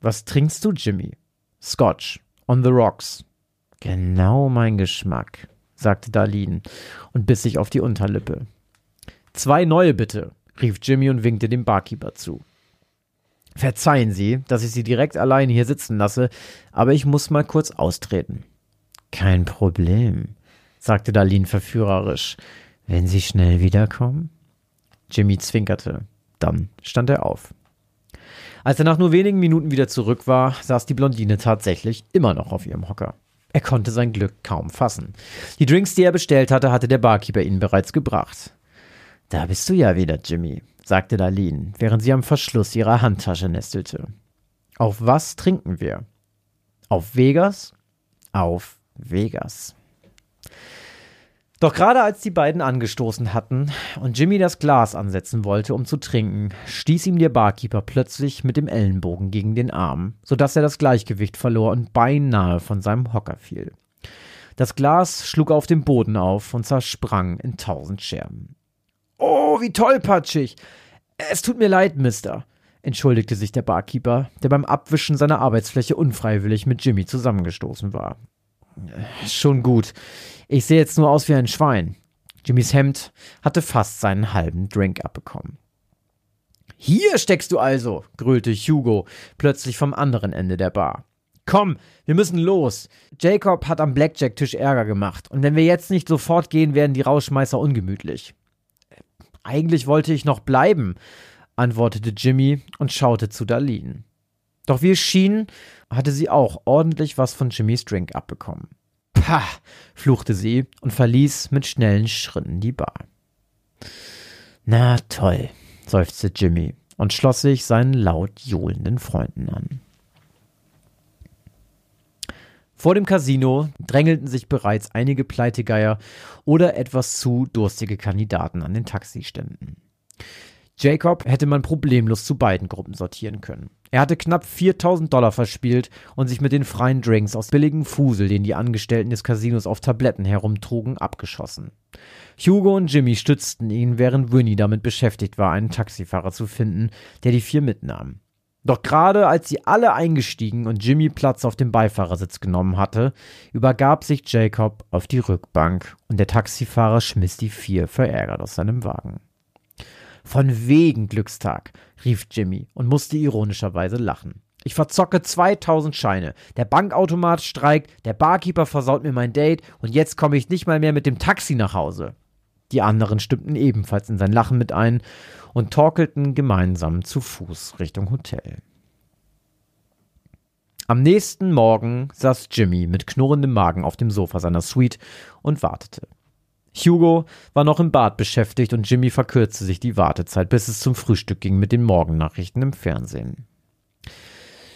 Was trinkst du, Jimmy? Scotch. On the rocks. Genau mein Geschmack, sagte Darlene und biss sich auf die Unterlippe. Zwei neue bitte, rief Jimmy und winkte dem Barkeeper zu. Verzeihen Sie, dass ich Sie direkt alleine hier sitzen lasse, aber ich muss mal kurz austreten. Kein Problem, sagte Darlene verführerisch. Wenn Sie schnell wiederkommen? Jimmy zwinkerte. Dann stand er auf. Als er nach nur wenigen Minuten wieder zurück war, saß die Blondine tatsächlich immer noch auf ihrem Hocker. Er konnte sein Glück kaum fassen. Die Drinks, die er bestellt hatte, hatte der Barkeeper ihnen bereits gebracht. Da bist du ja wieder, Jimmy, sagte Darlene, während sie am Verschluss ihrer Handtasche nestelte. Auf was trinken wir? Auf Vegas? Auf Vegas. Doch gerade als die beiden angestoßen hatten und Jimmy das Glas ansetzen wollte, um zu trinken, stieß ihm der Barkeeper plötzlich mit dem Ellenbogen gegen den Arm, sodass er das Gleichgewicht verlor und beinahe von seinem Hocker fiel. Das Glas schlug auf dem Boden auf und zersprang in tausend Scherben. Oh, wie tollpatschig! Es tut mir leid, Mister, entschuldigte sich der Barkeeper, der beim Abwischen seiner Arbeitsfläche unfreiwillig mit Jimmy zusammengestoßen war. Schon gut. Ich sehe jetzt nur aus wie ein Schwein. Jimmys Hemd hatte fast seinen halben Drink abbekommen. Hier steckst du also, grölte Hugo plötzlich vom anderen Ende der Bar. Komm, wir müssen los. Jacob hat am Blackjack-Tisch Ärger gemacht, und wenn wir jetzt nicht sofort gehen, werden die Rauschmeißer ungemütlich. Eigentlich wollte ich noch bleiben, antwortete Jimmy und schaute zu Darlene. Doch wie es schien, hatte sie auch ordentlich was von Jimmys Drink abbekommen. Pah, fluchte sie und verließ mit schnellen Schritten die Bar. Na toll, seufzte Jimmy und schloss sich seinen laut johlenden Freunden an. Vor dem Casino drängelten sich bereits einige Pleitegeier oder etwas zu durstige Kandidaten an den Taxiständen. Jacob hätte man problemlos zu beiden Gruppen sortieren können. Er hatte knapp 4000 Dollar verspielt und sich mit den freien Drinks aus billigem Fusel, den die Angestellten des Casinos auf Tabletten herumtrugen, abgeschossen. Hugo und Jimmy stützten ihn, während Winnie damit beschäftigt war, einen Taxifahrer zu finden, der die vier mitnahm. Doch gerade als sie alle eingestiegen und Jimmy Platz auf dem Beifahrersitz genommen hatte, übergab sich Jacob auf die Rückbank und der Taxifahrer schmiss die vier verärgert aus seinem Wagen. Von wegen Glückstag, rief Jimmy und musste ironischerweise lachen. Ich verzocke 2000 Scheine. Der Bankautomat streikt, der Barkeeper versaut mir mein Date und jetzt komme ich nicht mal mehr mit dem Taxi nach Hause. Die anderen stimmten ebenfalls in sein Lachen mit ein und torkelten gemeinsam zu Fuß Richtung Hotel. Am nächsten Morgen saß Jimmy mit knurrendem Magen auf dem Sofa seiner Suite und wartete. Hugo war noch im Bad beschäftigt und Jimmy verkürzte sich die Wartezeit, bis es zum Frühstück ging mit den Morgennachrichten im Fernsehen.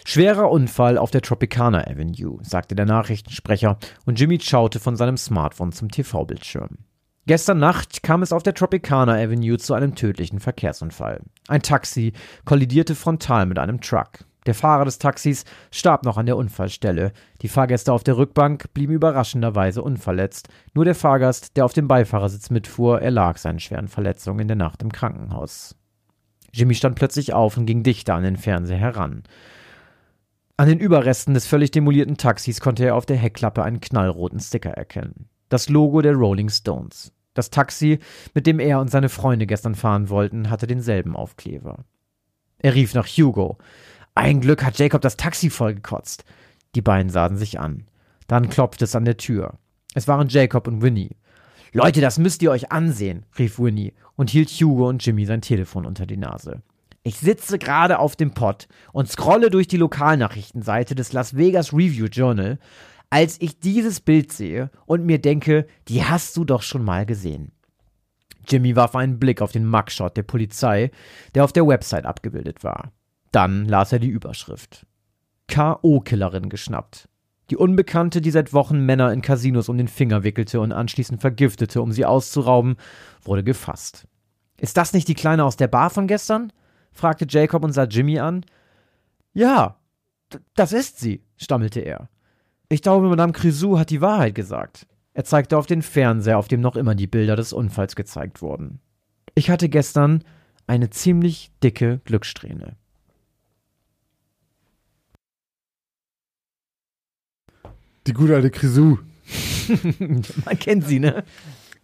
Schwerer Unfall auf der Tropicana Avenue, sagte der Nachrichtensprecher und Jimmy schaute von seinem Smartphone zum TV-Bildschirm. Gestern Nacht kam es auf der Tropicana Avenue zu einem tödlichen Verkehrsunfall. Ein Taxi kollidierte frontal mit einem Truck. Der Fahrer des Taxis starb noch an der Unfallstelle. Die Fahrgäste auf der Rückbank blieben überraschenderweise unverletzt. Nur der Fahrgast, der auf dem Beifahrersitz mitfuhr, erlag seinen schweren Verletzungen in der Nacht im Krankenhaus. Jimmy stand plötzlich auf und ging dichter an den Fernseher heran. An den Überresten des völlig demolierten Taxis konnte er auf der Heckklappe einen knallroten Sticker erkennen. Das Logo der Rolling Stones. Das Taxi, mit dem er und seine Freunde gestern fahren wollten, hatte denselben Aufkleber. Er rief nach Hugo. Ein Glück hat Jacob das Taxi vollgekotzt. Die beiden sahen sich an. Dann klopfte es an der Tür. Es waren Jacob und Winnie. Leute, das müsst ihr euch ansehen, rief Winnie und hielt Hugo und Jimmy sein Telefon unter die Nase. Ich sitze gerade auf dem Pott und scrolle durch die Lokalnachrichtenseite des Las Vegas Review Journal, als ich dieses Bild sehe und mir denke, die hast du doch schon mal gesehen. Jimmy warf einen Blick auf den Mugshot der Polizei, der auf der Website abgebildet war. Dann las er die Überschrift. K.O.-Killerin geschnappt. Die Unbekannte, die seit Wochen Männer in Casinos um den Finger wickelte und anschließend vergiftete, um sie auszurauben, wurde gefasst. Ist das nicht die Kleine aus der Bar von gestern? fragte Jacob und sah Jimmy an. Ja, das ist sie, stammelte er. Ich glaube, Madame Crisou hat die Wahrheit gesagt. Er zeigte auf den Fernseher, auf dem noch immer die Bilder des Unfalls gezeigt wurden. Ich hatte gestern eine ziemlich dicke Glückssträhne. Die gute alte Grisou. *laughs* Man kennt sie, ne?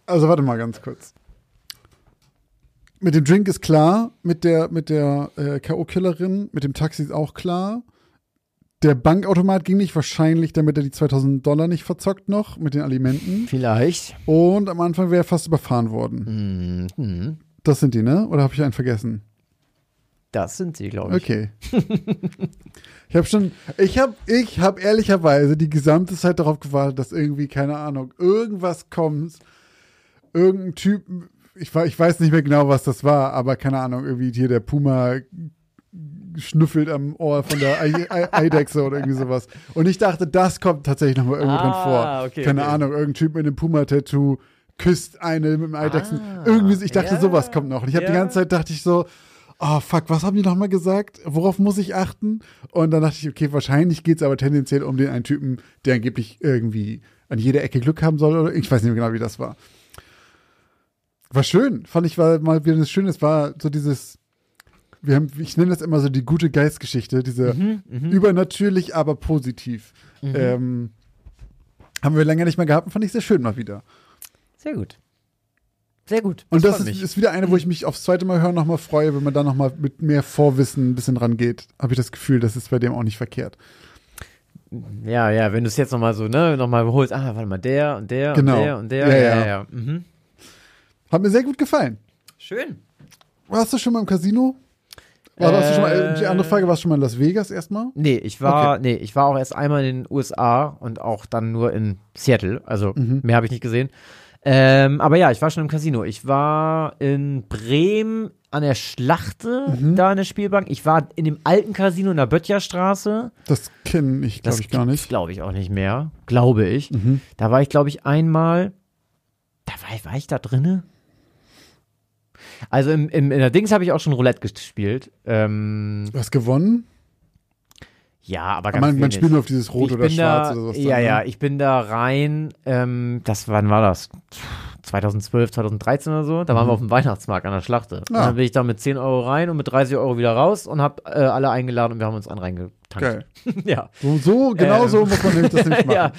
Also warte mal ganz kurz. Mit dem Drink ist klar, mit der, mit der äh, K.O.-Killerin, mit dem Taxi ist auch klar. Der Bankautomat ging nicht, wahrscheinlich, damit er die 2000 Dollar nicht verzockt noch mit den Alimenten. Vielleicht. Und am Anfang wäre er fast überfahren worden. Mhm. Das sind die, ne? Oder habe ich einen vergessen? Das sind sie, glaube ich. Okay. *laughs* ich habe schon, ich habe, ich habe ehrlicherweise die gesamte Zeit darauf gewartet, dass irgendwie, keine Ahnung, irgendwas kommt, irgendein Typ, ich, ich weiß nicht mehr genau, was das war, aber keine Ahnung, irgendwie hier der Puma schnüffelt am Ohr von der Ei- Ei- Eidechse oder irgendwie sowas. Und ich dachte, das kommt tatsächlich nochmal irgendwo drin Ah, vor. okay, keine okay. Ahnung, irgendein Typ mit einem Puma-Tattoo küsst eine mit einem Eidechsen. Ah, irgendwie, ich dachte, ja, sowas kommt noch. Und ich habe die ja. ganze Zeit dachte ich so, oh fuck, was haben die nochmal gesagt? Worauf muss ich achten? Und dann dachte ich, okay, wahrscheinlich geht es aber tendenziell um den einen Typen, der angeblich irgendwie an jeder Ecke Glück haben soll. Oder ich weiß nicht mehr genau, wie das war. War schön, fand ich, war mal wieder das Schöne. Es war so dieses, wir haben, ich nenne das immer so die gute Geistgeschichte, diese Mhm, übernatürlich, aber positiv. Ähm, haben wir länger nicht mehr gehabt und fand ich sehr schön mal wieder. Sehr gut. Sehr gut. Und das ist, ist wieder eine, wo ich mich aufs zweite Mal hören nochmal freue, wenn man da nochmal mit mehr Vorwissen ein bisschen rangeht. Habe ich das Gefühl, das ist bei dem auch nicht verkehrt. Ja, ja, wenn du es jetzt nochmal so, ne, nochmal holst, ah, warte mal, der und der Genau. und der und der. Ja, ja, ja. ja. Mhm. Hat mir sehr gut gefallen. Schön. Warst du schon mal im Casino? War, warst du schon mal, Äh, die andere Frage, warst du schon mal in Las Vegas erstmal? Nee, ich war, nee, ich war auch erst einmal in den USA und auch dann nur in Seattle. Also Mhm. mehr habe ich nicht gesehen. Ähm, aber ja, ich war schon im Casino. Ich war in Bremen an der Schlachte, Mhm. da in der Spielbank. Ich war in dem alten Casino in der Böttcherstraße. Das kenne ich, glaube ich, gar nicht. glaube ich auch nicht mehr. Glaube ich. Mhm. Da war ich, glaube ich, einmal. Da war, ich- war ich da drinne? Also im, im, in der Dings habe ich auch schon Roulette gespielt. Ähm, Du hast gewonnen? Ja, aber ganz man, man spielt nur auf dieses Rot ich oder Schwarz da, oder sowas. Ja, dann, ja, ne? ich bin da rein. Ähm, das, wann war das? 2012, 2013 oder so. Da waren wir auf dem Weihnachtsmarkt an der Schlachte. Und Mhm. Ah. dann bin ich da mit 10 Euro rein und mit 30 Euro wieder raus und habe äh, alle eingeladen und wir haben uns einen reingetankt. Geil. *laughs* ja. So, so genau Ähm. so muss man nämlich das *laughs* nämlich machen. ja.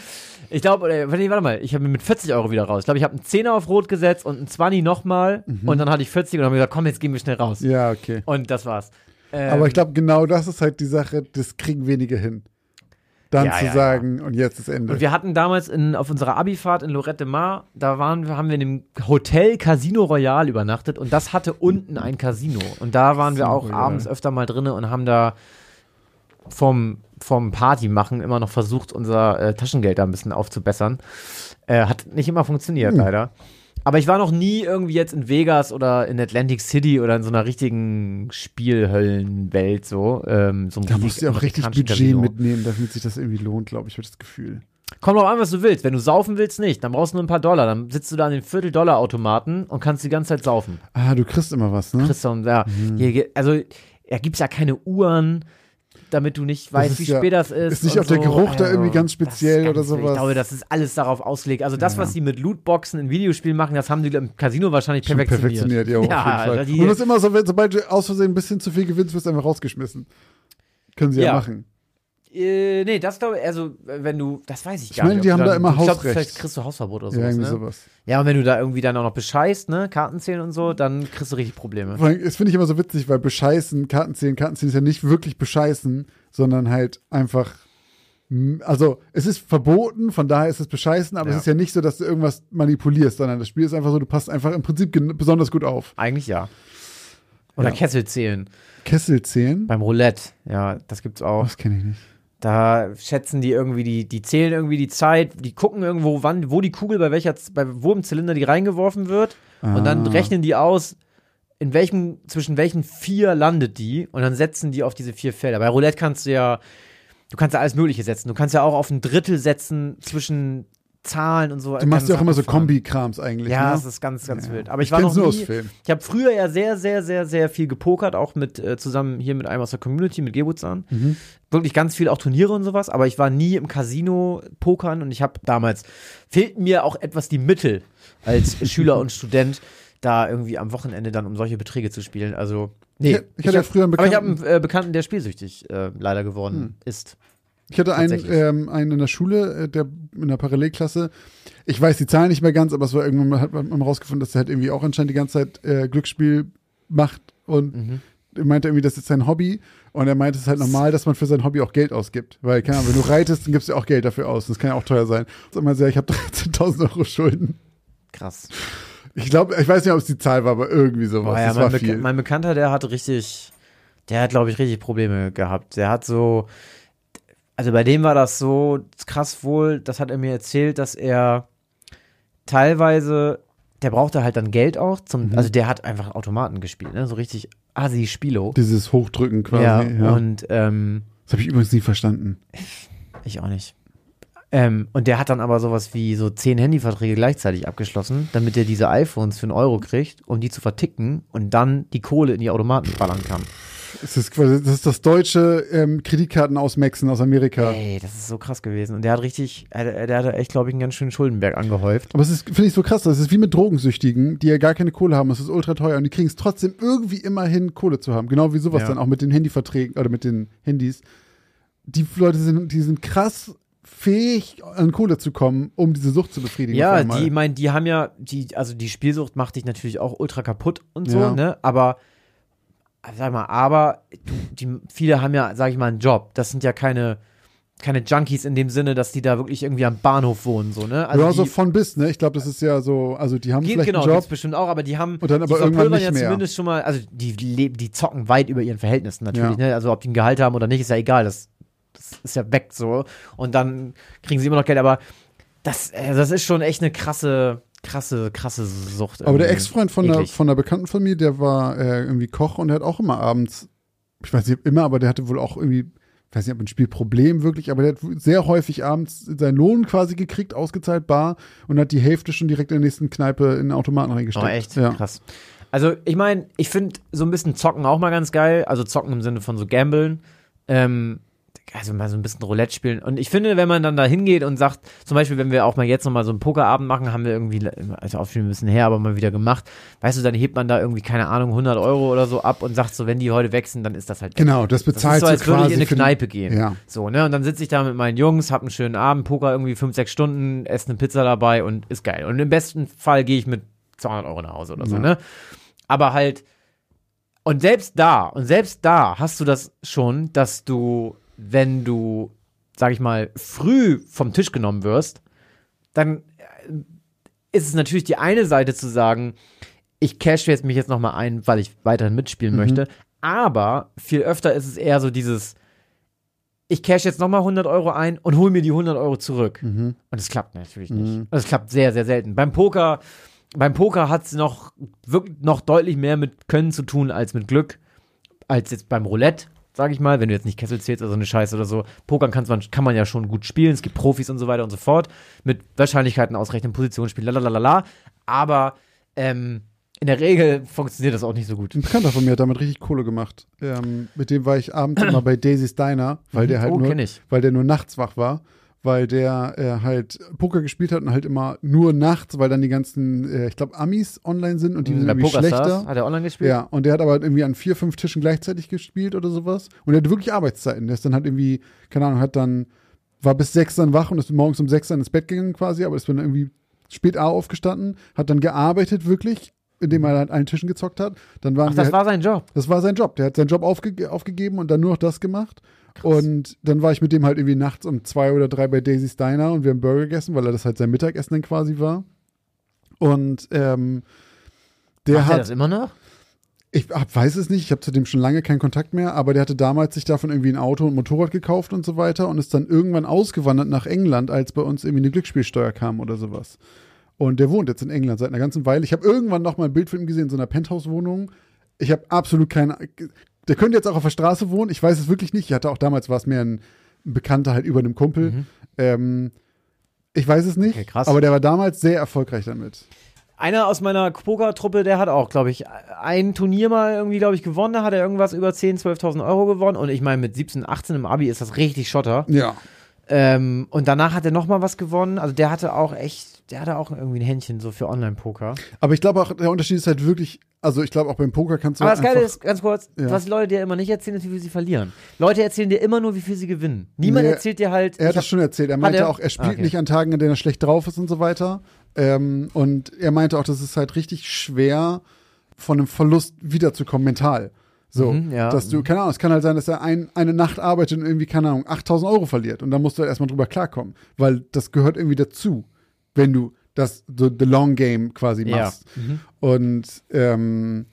Ich glaube, warte mal, ich habe mit 40 Euro wieder raus. Ich glaube, ich habe einen 10er auf Rot gesetzt und einen 20 nochmal und dann hatte ich 40 und habe gesagt, komm, jetzt gehen wir schnell raus. Mhm. Ja, okay. Und das war's. Ähm, Aber ich glaube, genau das ist halt die Sache, das kriegen wenige hin. Dann Ja, zu ja, sagen, und jetzt ist Ende. Und wir hatten damals in, auf unserer Abifahrt in Lorette Mar, da waren, wir- haben wir in dem Hotel Casino Royal übernachtet und das hatte unten ein Casino. Und da waren wir auch abends öfter mal drinne und haben da vom, vom Party machen immer noch versucht, unser äh, Taschengeld da ein bisschen aufzubessern. Äh, hat nicht immer funktioniert, Hm. leider. Aber ich war noch nie irgendwie jetzt in Vegas oder in Atlantic City oder in so einer richtigen Spielhöllenwelt so. Ähm, so da musst du ja auch richtig Budget Casino. mitnehmen, damit sich das irgendwie lohnt, glaube ich, habe ich das Gefühl. Kommt drauf an, was du willst. Wenn du saufen willst, nicht. Dann brauchst du nur ein paar Dollar. Dann sitzt du da an den Viertel-Dollar-Automaten und kannst die ganze Zeit saufen. Ah, du kriegst immer was, ne? Kriegst du ja, Mhm. hier, also, da gibt's ja keine Uhren. Damit du nicht weißt, wie ja- spät das ist. ist nicht auch der so. Geruch da irgendwie ganz speziell oder ganz wild. sowas? Ich glaube, das ist alles darauf ausgelegt. Also das, Ja. was sie mit Lootboxen in Videospielen machen, das haben die im Casino wahrscheinlich Schon perfektioniert. perfektioniert, ja, auf *laughs* jeden Fall. also die- Und das ist immer so, wenn, sobald du aus Versehen ein bisschen zu viel gewinnst, wirst du einfach rausgeschmissen. Können sie ja, Ja. machen. Äh, nee, das glaube ich, also wenn du, das weiß ich Ich gar meine, nicht. die ob haben du da immer ich glaub, Hausrecht. Vielleicht kriegst du Hausverbot oder Ja, sowas. irgendwie ne? sowas. Ja, und wenn du da irgendwie dann auch noch bescheißt, ne, Karten zählen und so, dann kriegst du richtig Probleme. Vor allem, Das finde ich immer so witzig, weil bescheißen, Kartenziehen, Kartenziehen ist ja nicht wirklich bescheißen, sondern halt einfach. Also, es ist verboten, von daher ist es bescheißen, aber Ja. es ist ja nicht so, dass du irgendwas manipulierst, sondern das Spiel ist einfach so, du passt einfach im Prinzip besonders gut auf. Eigentlich ja. Oder Ja. Kessel zählen. Kessel zählen? Beim Roulette, ja, das gibt's auch. Das kenne ich nicht. Da schätzen die irgendwie die, die zählen irgendwie die Zeit, die gucken irgendwo, wann, wo die Kugel bei welcher, bei wo im Zylinder die reingeworfen wird und dann Ah. rechnen die aus, in welchem, zwischen welchen vier landet die und dann setzen die auf diese vier Felder. Bei Roulette kannst du ja, du kannst ja alles Mögliche setzen. Du kannst ja auch auf ein Drittel setzen zwischen Zahlen und so. Du machst ja auch immer so. Kombi-Krams eigentlich. Ja, ne? das ist ganz, ganz Ja. wild. Aber ich, Ich war noch nie. Ich habe früher ja sehr, sehr, sehr, sehr viel gepokert, auch mit äh, zusammen hier mit einem aus der Community, mit Gebutsan. Mhm. Wirklich ganz viel auch Turniere und sowas, aber ich war nie im Casino pokern und ich habe damals fehlten mir auch etwas die Mittel als *laughs* Schüler und Student da irgendwie am Wochenende dann um solche Beträge zu spielen. Also nee, Ich- ich hatte ja früher einen aber ich habe Bekannten- einen äh, Bekannten, der spielsüchtig äh, leider geworden Hm. ist. Ich hatte einen, ähm, einen in der Schule, äh, der in der Parallelklasse. Ich weiß die Zahlen nicht mehr ganz, aber es war irgendwann mal, hat man rausgefunden, dass er halt irgendwie auch anscheinend die ganze Zeit äh, Glücksspiel macht und Mhm. er meinte irgendwie, das ist sein Hobby. Und er meinte, es ist halt normal, dass man für sein Hobby auch Geld ausgibt. Weil, keine Ahnung, wenn du *laughs* reitest, dann gibst du auch Geld dafür aus. Das kann ja auch teuer sein. Sag mal sehr, ich habe *laughs* 13.000 Euro Schulden. Krass. Ich glaube, ich weiß nicht, ob es die Zahl war, aber irgendwie sowas. Boah, ja, das mein, viel. mein Bekannter, der hat richtig, der hat, glaube ich, richtig Probleme gehabt. Der hat so, also bei dem war das so krass wohl, das hat er mir erzählt, dass er teilweise, der brauchte halt dann Geld auch zum, Mhm. also der hat einfach Automaten gespielt, ne, so richtig Asi-Spilo. Dieses Hochdrücken quasi. Ja, Ja, und ähm, Das habe ich übrigens nie verstanden. ich auch nicht. Ähm, und der hat dann aber sowas wie so zehn Handyverträge gleichzeitig abgeschlossen, damit er diese iPhones für einen Euro kriegt, um die zu verticken und dann die Kohle in die Automaten ballern kann. Es ist quasi, das ist das deutsche ähm, Kreditkarten ausmaxen aus Amerika. Ey, das ist so krass gewesen. Und der hat richtig, äh, der hatte echt, glaube ich, einen ganz schönen Schuldenberg angehäuft. Aber es ist, finde ich, so krass. Das ist wie mit Drogensüchtigen, die ja gar keine Kohle haben. Es ist ultra teuer und die kriegen es trotzdem irgendwie immer hin, Kohle zu haben. Genau wie sowas Ja. dann auch mit den Handyverträgen oder mit den Handys. Die Leute sind, die sind krass fähig, an Kohle zu kommen, um diese Sucht zu befriedigen. Ja, die, mein, die haben ja, die, also die Spielsucht macht dich natürlich auch ultra kaputt und so, Ja. ne? Aber, sag mal, aber die, viele haben ja, sag ich mal, einen Job. Das sind ja keine, keine Junkies in dem Sinne, dass die da wirklich irgendwie am Bahnhof wohnen, so, ne? Also ja, die, so von bis, ne? Ich glaube, das ist ja so, also die haben Geht, vielleicht genau, einen Job. gibt's bestimmt auch, aber die haben, Und dann aber die irgendwann nicht ja mehr. zumindest schon mal, also die leben, die zocken weit über ihren Verhältnissen natürlich, Ja. ne? Also ob die ein Gehalt haben oder nicht, ist ja egal, das, das ist ja weg so. Und dann kriegen sie immer noch Geld, aber das, äh, das ist schon echt eine krasse, krasse, krasse Sucht. Aber der. Ex-Freund von der, von der Bekannten von mir, der war äh, irgendwie Koch und der hat auch immer abends, ich weiß nicht immer, aber der hatte wohl auch irgendwie, ich weiß nicht, ob ein Spielproblem wirklich, aber der hat sehr häufig abends seinen Lohn quasi gekriegt, ausgezahlt, bar und hat die Hälfte schon direkt in der nächsten Kneipe in den Automaten reingesteckt. Oh, echt? Ja. Krass. Also, ich meine, ich finde so ein bisschen Zocken auch mal ganz geil. Also Zocken im Sinne von so Gambeln. Ähm, also mal so ein bisschen Roulette spielen. Und ich finde, wenn man dann da hingeht und sagt, zum Beispiel, wenn wir auch mal jetzt nochmal so einen Pokerabend machen, haben wir irgendwie, also auch schon ein bisschen her, aber mal wieder gemacht. Weißt du, dann hebt man da irgendwie, keine Ahnung, 100 Euro oder so ab und sagt so, wenn die heute wechseln, dann ist das halt. Genau, das Das bezahlt ist so, als würde ich in eine Kneipe gehen. Ja. So, ne? Und dann sitze ich da mit meinen Jungs, hab einen schönen Abend, Poker irgendwie fünf, sechs Stunden, esse eine Pizza dabei und ist geil. Und im besten Fall gehe ich mit 200 Euro nach Hause oder so, Ja. ne? Aber halt, und selbst da, und selbst da hast du das schon, dass du, wenn du, sag ich mal, früh vom Tisch genommen wirst, dann äh, ist es natürlich die eine Seite zu sagen, ich cash jetzt mich jetzt noch mal ein, weil ich weiterhin mitspielen Mhm. möchte. Aber viel öfter ist es eher so dieses, ich cash jetzt noch mal 100 Euro ein und hol mir die 100 Euro zurück. Mhm. Und es klappt natürlich nicht. Mhm. Und es klappt sehr, sehr selten. Beim Poker, beim Poker hat es noch, noch deutlich mehr mit Können zu tun als mit Glück, als jetzt beim Roulette, sage ich mal, wenn du jetzt nicht Kessel zählst oder so eine Scheiße oder so. Pokern kann's man, kann man ja schon gut spielen. Es gibt Profis und so weiter und so fort. Mit Wahrscheinlichkeiten ausrechnen, Positionsspiel, lalalala. Aber ähm, In der Regel funktioniert das auch nicht so gut. Ein Bekannter von mir hat damit richtig Kohle gemacht. Ähm, mit dem war ich abends immer bei Daisy's Diner, weil der halt oh, nur, weil der nur nachts wach war, weil der äh, halt Poker gespielt hat und halt immer nur nachts, weil dann die ganzen, äh, ich glaube, Amis online sind und die sind Bei irgendwie schlechter. hat er online gespielt. Ja, und der hat aber irgendwie an vier, fünf Tischen gleichzeitig gespielt oder sowas. Und er hatte wirklich Arbeitszeiten. Der ist dann halt irgendwie, keine Ahnung, hat dann, war bis sechs dann wach und ist morgens um sechs dann ins Bett gegangen quasi, aber ist dann irgendwie spät A aufgestanden, hat dann gearbeitet wirklich, indem er halt an allen Tischen gezockt hat. Dann waren Ach, das halt, war sein Job. das war sein Job. Der hat seinen Job aufge aufgegeben und dann nur noch das gemacht. Und dann war ich mit dem halt irgendwie nachts um zwei oder drei bei Daisy's Diner und wir haben Burger gegessen, weil er das halt sein Mittagessen dann quasi war. Und ähm, der Macht er hat. das immer noch? Ich hab, weiß es nicht, ich habe zu dem schon lange keinen Kontakt mehr, aber der hatte damals sich davon irgendwie ein Auto und Motorrad gekauft und so weiter und ist dann irgendwann ausgewandert nach England, als bei uns irgendwie eine Glücksspielsteuer kam oder sowas. Und der wohnt jetzt in England seit einer ganzen Weile. Ich habe irgendwann noch mal ein Bild von ihm gesehen in so einer Penthouse-Wohnung. Ich habe absolut keine. Der könnte jetzt auch auf der Straße wohnen. Ich weiß es wirklich nicht. Ich hatte auch damals war es mehr ein, ein Bekannter halt über einem Kumpel. Mhm. Ähm, ich weiß es nicht. Okay, krass. Aber der war damals sehr erfolgreich damit. Einer aus meiner Poker-Truppe, der hat auch, glaube ich, ein Turnier mal irgendwie, glaube ich, gewonnen. Da hat er irgendwas über 10.000, 12.000 Euro gewonnen. Und ich meine, mit 17, 18 im Abi ist das richtig Schotter. Ja. Ähm, und danach hat er noch mal was gewonnen. Also der hatte auch echt, der hatte auch irgendwie ein Händchen so für Online-Poker. Aber ich glaube auch, der Unterschied ist halt wirklich, also ich glaube auch beim Poker kannst du Aber das Geile ist, ganz kurz, Ja. was die Leute dir immer nicht erzählen, ist, wie viel sie verlieren. Leute erzählen dir immer nur, wie viel sie gewinnen. Niemand Nee, erzählt dir halt. Er hat das schon erzählt. Er meinte er? auch, er spielt Ah, okay. nicht an Tagen, an denen er schlecht drauf ist und so weiter. Ähm, und er meinte auch, das ist halt richtig schwer, von einem Verlust wiederzukommen, mental. So, Mhm, ja. dass du, keine Ahnung, es kann halt sein, dass er ein, eine Nacht arbeitet und irgendwie, keine Ahnung, 8000 Euro verliert. Und dann musst du halt erstmal drüber klarkommen. Weil das gehört irgendwie dazu, wenn du das, so the long game quasi Ja. machst. Und ähm,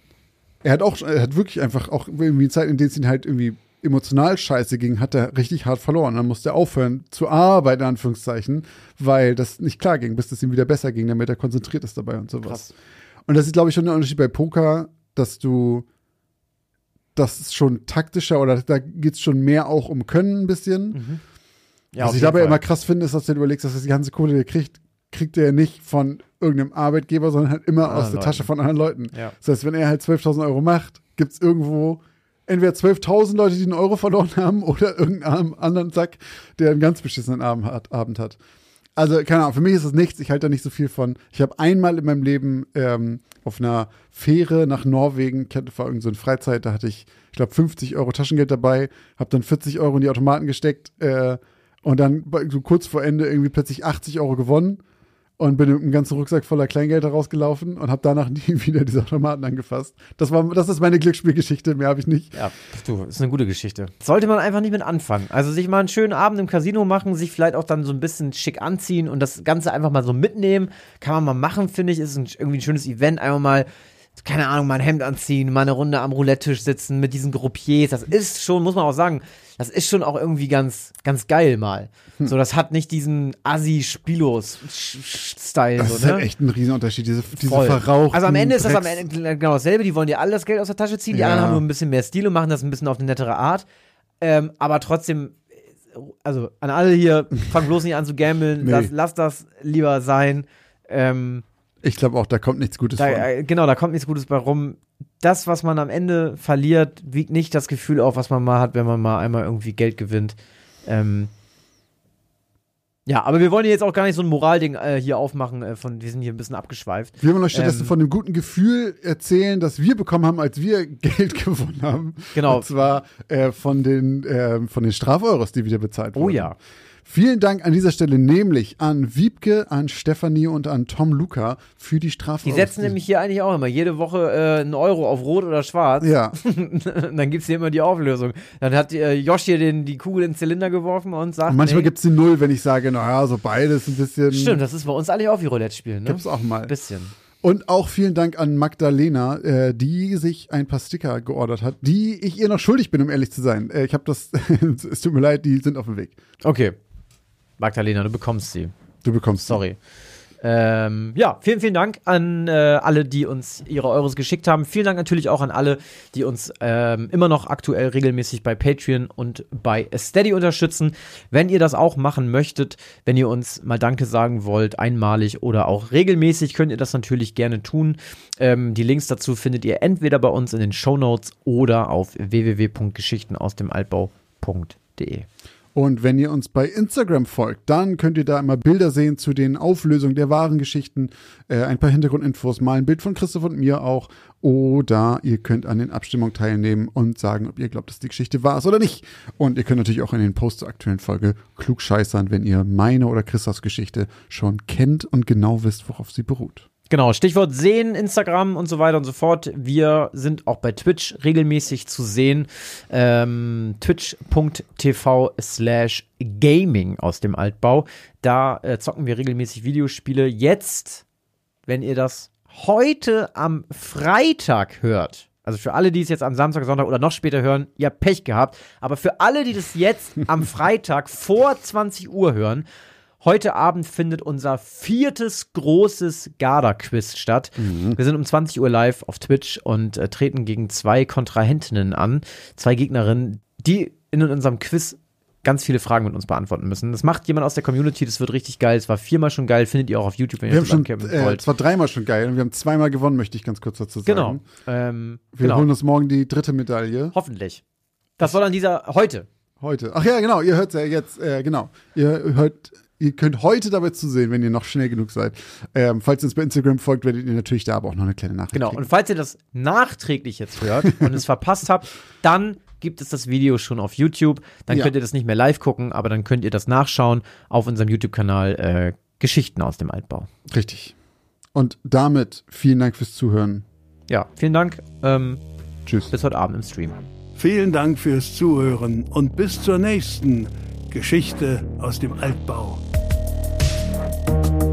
er hat auch, er hat wirklich einfach auch irgendwie Zeit, in denen es ihn halt irgendwie emotional scheiße ging, hat er richtig hart verloren. Dann musste er aufhören zu arbeiten, in Anführungszeichen, weil das nicht klar ging, bis es ihm wieder besser ging, damit er konzentriert ist dabei und sowas. Krass. Und das ist, glaube ich, schon der Unterschied bei Poker, dass du, das ist schon taktischer oder da geht es schon mehr auch um Können ein bisschen. Ja, Was ich dabei Fall. immer krass finde, ist, dass du dir überlegst, dass das die ganze Kohle, die er kriegt, kriegt er nicht von irgendeinem Arbeitgeber, sondern halt immer aus Anderen der Tasche Leuten. von anderen Leuten. Ja. Das heißt, wenn er halt 12.000 Euro macht, gibt es irgendwo entweder 12.000 Leute, die einen Euro verloren haben oder irgendeinen anderen Sack, der einen ganz beschissenen Abend hat. Also, keine Ahnung, für mich ist es nichts. Ich halte da nicht so viel von. Ich habe einmal in meinem Leben ähm, auf einer Fähre nach Norwegen, war irgend so eine Freizeit, da hatte ich, ich glaube, 50 Euro Taschengeld dabei, habe dann 40 Euro in die Automaten gesteckt äh, und dann so kurz vor Ende irgendwie plötzlich 80 Euro gewonnen und bin mit einem ganzen Rucksack voller Kleingeld rausgelaufen und habe danach *laughs* nie wieder diese Automaten angefasst. Das war, das ist meine Glücksspielgeschichte, mehr habe ich nicht. Ja, du, ist eine gute Geschichte. Sollte man einfach nicht mit anfangen. Also sich mal einen schönen Abend im Casino machen, sich vielleicht auch dann so ein bisschen schick anziehen und das Ganze einfach mal so mitnehmen. Kann man mal machen, finde ich. Ist ein, irgendwie ein schönes Event. Einfach mal, keine Ahnung, mal ein Hemd anziehen, mal eine Runde am Roulette-Tisch sitzen mit diesen Groupiers. Das ist schon, muss man auch sagen, das ist schon auch irgendwie ganz, ganz geil mal. So, das hat nicht diesen Assi-Spilos-Style. Das so, ist ne? halt echt ein Riesenunterschied, diese, diese verrauchten Also am Ende ist das am Ende genau dasselbe. Die wollen dir alle das Geld aus der Tasche ziehen. Die Ja. anderen haben nur ein bisschen mehr Stil und machen das ein bisschen auf eine nettere Art. Ähm, aber trotzdem, also an alle hier, fang bloß nicht an zu gambeln. Nee. Das, lass das lieber sein. Ähm, Ich glaube auch, da kommt nichts Gutes da, von. äh, genau, da kommt nichts Gutes bei rum. Das, was man am Ende verliert, wiegt nicht das Gefühl auf, was man mal hat, wenn man mal einmal irgendwie Geld gewinnt. Ähm, ja, aber wir wollen jetzt auch gar nicht so ein Moralding äh, hier aufmachen. Äh, von, wir sind hier ein bisschen abgeschweift. Wir wollen euch stattdessen Ähm, von dem guten Gefühl erzählen, das wir bekommen haben, als wir *laughs* Geld gewonnen haben. Genau. Und zwar äh, von den, äh, von den Strafeuros, die wieder bezahlt wurden. Oh ja. Vielen Dank an dieser Stelle nämlich an Wiebke, an Stefanie und an Tom Luca für die Die Strafeuros. setzen nämlich hier eigentlich auch immer jede Woche äh, einen Euro auf Rot oder Schwarz. Ja, *laughs* dann gibt's hier immer die Auflösung. Dann hat äh, Josh hier den, die Kugel in den Zylinder geworfen und sagt. und manchmal nee, gibt's die Null, wenn ich sage, naja, so beides ein bisschen. Stimmt, das ist bei uns eigentlich auch wie Roulette spielen, ne? Gibt's auch mal. Ein bisschen. Und auch vielen Dank an Magdalena, äh, die sich ein paar Sticker geordert hat, die ich ihr noch schuldig bin, um ehrlich zu sein. Äh, ich habe das, *laughs* es tut mir leid, die sind auf dem Weg. Okay. Magdalena, du bekommst sie. Du bekommst sie. Sorry. Ähm, ja, vielen, vielen Dank an äh, alle, die uns ihre Euros geschickt haben. Vielen Dank natürlich auch an alle, die uns ähm, immer noch aktuell regelmäßig bei Patreon und bei Steady unterstützen. Wenn ihr das auch machen möchtet, wenn ihr uns mal Danke sagen wollt, einmalig oder auch regelmäßig, könnt ihr das natürlich gerne tun. Ähm, die Links dazu findet ihr entweder bei uns in den Show Notes oder auf www.geschichtenausdemaltbau.de. Und wenn ihr uns bei Instagram folgt, dann könnt ihr da immer Bilder sehen zu den Auflösungen der wahren Geschichten, äh, ein paar Hintergrundinfos, mal ein Bild von Christoph und mir auch. Oder ihr könnt an den Abstimmungen teilnehmen und sagen, ob ihr glaubt, dass die Geschichte wahr ist oder nicht. Und ihr könnt natürlich auch in den Posts zur aktuellen Folge klug scheißern, wenn ihr meine oder Christophs Geschichte schon kennt und genau wisst, worauf sie beruht. Genau, Stichwort sehen, Instagram und so weiter und so fort. Wir sind auch bei Twitch regelmäßig zu sehen. Ähm, Twitch.tv slash Gaming aus dem Altbau. Da äh, zocken wir regelmäßig Videospiele. Jetzt, wenn ihr das heute am Freitag hört, also für alle, die es jetzt am Samstag, Sonntag oder noch später hören, ihr habt Pech gehabt. Aber für alle, die das jetzt am Freitag vor 20 Uhr hören, Heute Abend findet unser viertes großes Garda-Quiz statt. Mhm. Wir sind um 20 Uhr live auf Twitch und äh, treten gegen zwei Kontrahentinnen an, zwei Gegnerinnen, die in unserem Quiz ganz viele Fragen mit uns beantworten müssen. Das macht jemand aus der Community, das wird richtig geil. Es war viermal schon geil, findet ihr auch auf YouTube, wenn wir ihr haben schon, äh, Es war dreimal schon geil und wir haben zweimal gewonnen, möchte ich ganz kurz dazu sagen. Genau. Ähm, wir genau. holen uns morgen die dritte Medaille. Hoffentlich. Das soll an dieser heute. Heute. Ach ja, genau, ihr hört es ja jetzt, äh, genau. Ihr hört ihr könnt heute dabei zusehen, wenn ihr noch schnell genug seid. Ähm, falls ihr uns bei Instagram folgt, werdet ihr natürlich da aber auch noch eine kleine Nachricht Genau, kriegen. und falls ihr das nachträglich jetzt hört *laughs* und es verpasst habt, dann gibt es das Video schon auf YouTube. Dann ja. könnt ihr das nicht mehr live gucken, aber dann könnt ihr das nachschauen auf unserem YouTube-Kanal äh, Geschichten aus dem Altbau. Richtig. Und damit vielen Dank fürs Zuhören. Ja, vielen Dank. Ähm, Tschüss. Bis heute Abend im Stream. Vielen Dank fürs Zuhören und bis zur nächsten Geschichte aus dem Altbau. Thank you.